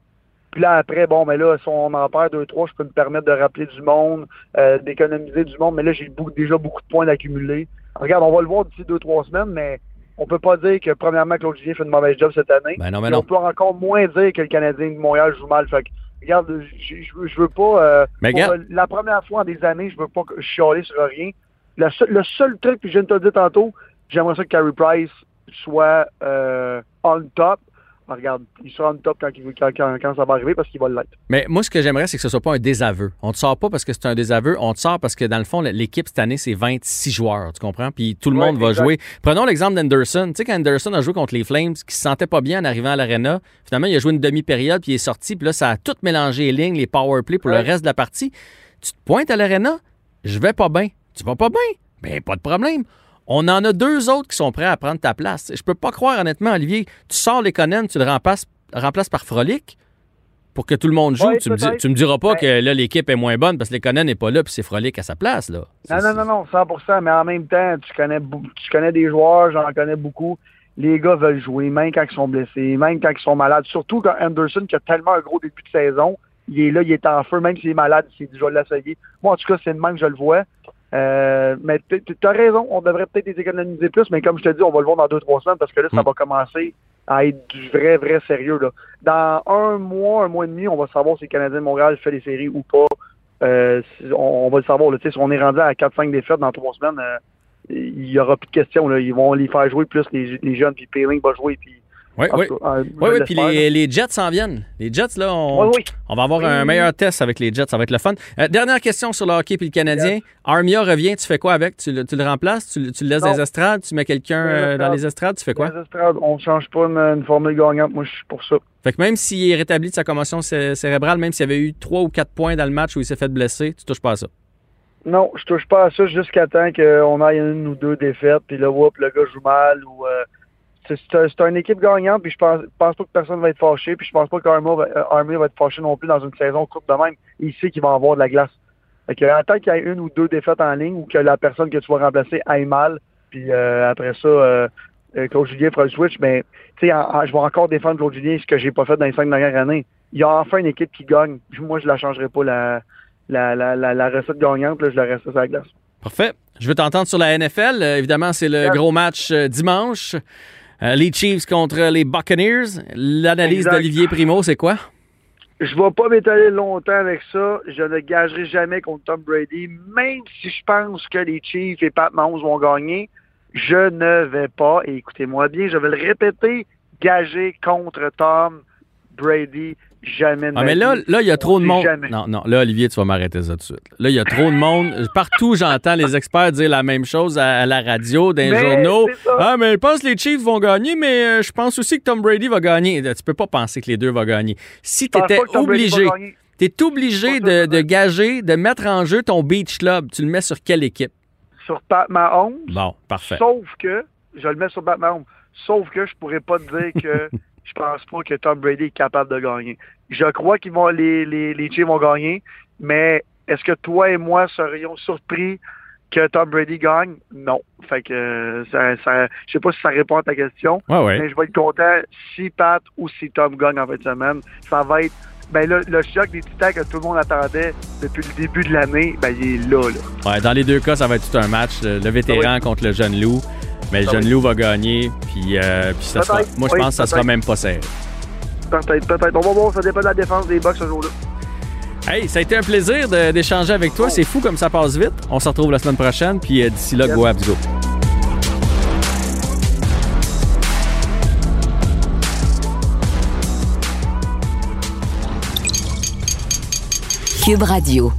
Puis là, après, bon, mais là, si on en perd deux, trois, je peux me permettre de rappeler du monde, euh, d'économiser du monde. Mais là, j'ai beaucoup- déjà beaucoup de points d'accumuler. Regarde, on va le voir d'ici deux, trois semaines, mais on peut pas dire que, premièrement, Claude Julien fait une mauvaise job cette année. Ben non, mais Puis non. On peut encore moins dire que le Canadien de Montréal joue mal. Fait que, regarde, je, je veux- je veux pas. euh, Mais pour, regarde- euh, la première fois en des années, je veux pas que- chialer sur rien. Le seul, le seul truc, puis je viens de te dire tantôt, j'aimerais ça que Carey Price soit euh, on top. Ah, regarde, il sera on top quand, il- quand, quand- quand ça va arriver parce qu'il va l'être. Mais moi, ce que j'aimerais, c'est que ce soit pas un désaveu. On te sort pas parce que c'est un désaveu, on te sort parce que, dans le fond, l'équipe cette année, c'est 26 joueurs, tu comprends? Puis tout le Ouais, monde va exact. jouer. Prenons l'exemple d'Anderson. Tu sais, quand Anderson a joué contre les Flames, qui se sentait pas bien en arrivant à l'Arena, finalement, il a joué une demi-période, puis il est sorti, puis là, ça a tout mélangé les lignes, les power play pour le reste de la partie. Tu te pointes à l'Arena, je vais pas bien. Tu vas pas bien? Ben, pas de problème. On en a deux autres qui sont prêts à prendre ta place. Je peux pas croire, honnêtement, Olivier, tu sors les Conan, tu le remplaces, remplaces par Frolic pour que tout le monde joue. Ouais, tu, me tu me diras pas Ben- que là, l'équipe est moins bonne parce que les Conan n'est pas là puis c'est Frolic à sa place. Là. Non, non, non, non, 100% mais en même temps, tu connais, tu connais des joueurs, j'en connais beaucoup. Les gars veulent jouer, même quand ils sont blessés, même quand ils sont malades. Surtout quand Anderson, qui a tellement un gros début de saison, il est là, il est en feu, même s'il est malade, il s'est dit, je vais l'essayer. Moi, en tout cas, c'est le même que je le vois. Euh, mais tu as raison, on devrait peut-être les économiser plus, mais comme je te dis, on va le voir dans deux, trois semaines parce que là, ça Mm. va commencer à être du vrai, vrai sérieux. Là. Dans un mois, un mois et demi, on va savoir si le Canadien de Montréal fait les séries ou pas. Euh, on, on va le savoir. Là. Tu sais, Si on est rendu à 4-5 défaites dans trois semaines, euh, il y aura plus de questions. Là. Ils vont les faire jouer plus les, les jeunes, puis Peeling va jouer. Puis, Oui, en oui. euh, Oui, je oui, puis les, les Jets s'en viennent. Les Jets, là, on, là. Oui, oui. on va avoir Oui, un meilleur test avec les Jets. Ça va être le fun. Euh, dernière question sur le hockey puis le Canadien. Armia revient, tu fais quoi avec? Tu, le- tu le remplaces? Tu, le- tu le laisses Non. dans les estrades? Tu mets quelqu'un euh, dans les estrades? Tu fais quoi? Les estrades, on change pas une, une formule gagnante. Moi, je suis pour ça. Fait que même s'il est rétabli de sa commotion cé- cérébrale, même s'il y avait eu 3 ou 4 points dans le match où il s'est fait blesser, tu touches pas à ça. Non, je touche pas à ça jusqu'à temps qu'on aille une ou deux défaites, puis là, whoop, le gars joue mal. ou euh, C'est c'est un- c'est une équipe gagnante, puis je pense, pense pas que personne va être fâché, puis je pense pas qu'Armia va, euh, Armia va être fâché non plus dans une saison courte de même. Il sait qu'il va avoir de la glace. Fait que, en tant qu'il y ait une ou deux défaites en ligne, ou que la personne que tu vas remplacer aille mal, puis euh, après ça, euh, euh, Claude Julien fera le switch, mais tu sais, en- en- je vais encore défendre Claude Julien, ce que j'ai pas fait dans les cinq dernières années. Il y a enfin une équipe qui gagne. Moi, je la changerai pas, la, la, la, la, la recette gagnante, là, je la reste sur la glace. Parfait. Je veux t'entendre sur la NFL. Euh, évidemment, c'est le gros match dimanche. Euh, les Chiefs contre les Buccaneers. L'analyse d'Olivier Primo, c'est quoi? Je vais pas m'étaler longtemps avec ça. Je ne gagerai jamais contre Tom Brady, même si je pense que les Chiefs et Pat Mahomes vont gagner. Je ne vais pas, et écoutez-moi bien, je vais le répéter, gager contre Tom Brady jamais de Ah, ma mais là, là, il y a trop de monde. jamais. Non, non, là, Olivier, tu vas m'arrêter ça tout de suite. Là, il y a trop de monde. Partout, j'entends les experts dire la même chose à, à la radio, dans les journaux. Ah, mais je pense que les Chiefs vont gagner, mais euh, je pense aussi que Tom Brady va gagner. Tu peux pas penser que les deux vont gagner. Si tu étais obligé, tu es obligé de gager, de mettre en jeu ton Beach Club, tu le mets sur quelle équipe? Sur Pat Mahomes, Bon, parfait. Sauf que, je le mets sur Pat Mahomes, sauf que je pourrais pas te dire que je pense pas que Tom Brady est capable de gagner. Je crois qu'ils vont, les, les, les Chiefs vont gagner, mais est-ce que toi et moi serions surpris que Tom Brady gagne? Non. Fait que, euh, ça, ça, je sais pas si ça répond à ta question, Ouais, ouais. mais je vais être content si Pat ou si Tom gagne en fin de semaine. Ça va être, ben là, le choc des titans que tout le monde attendait depuis le début de l'année, ben il est là, là. Ouais, dans les deux cas, ça va être tout un match. Le, le vétéran contre le jeune loup. Mais le jeune oui. loup va gagner. Puis, euh, puis ça sera, moi, je Oui, pense que ça sera même pas serré. Peut-être, peut-être. On va voir, ça dépend de la défense des Bucks ce jour-là. Hey, ça a été un plaisir d'échanger avec toi. C'est fou comme ça passe vite. On se retrouve la semaine prochaine. Puis euh, d'ici là, Yes. go Abs, go. Cube Radio.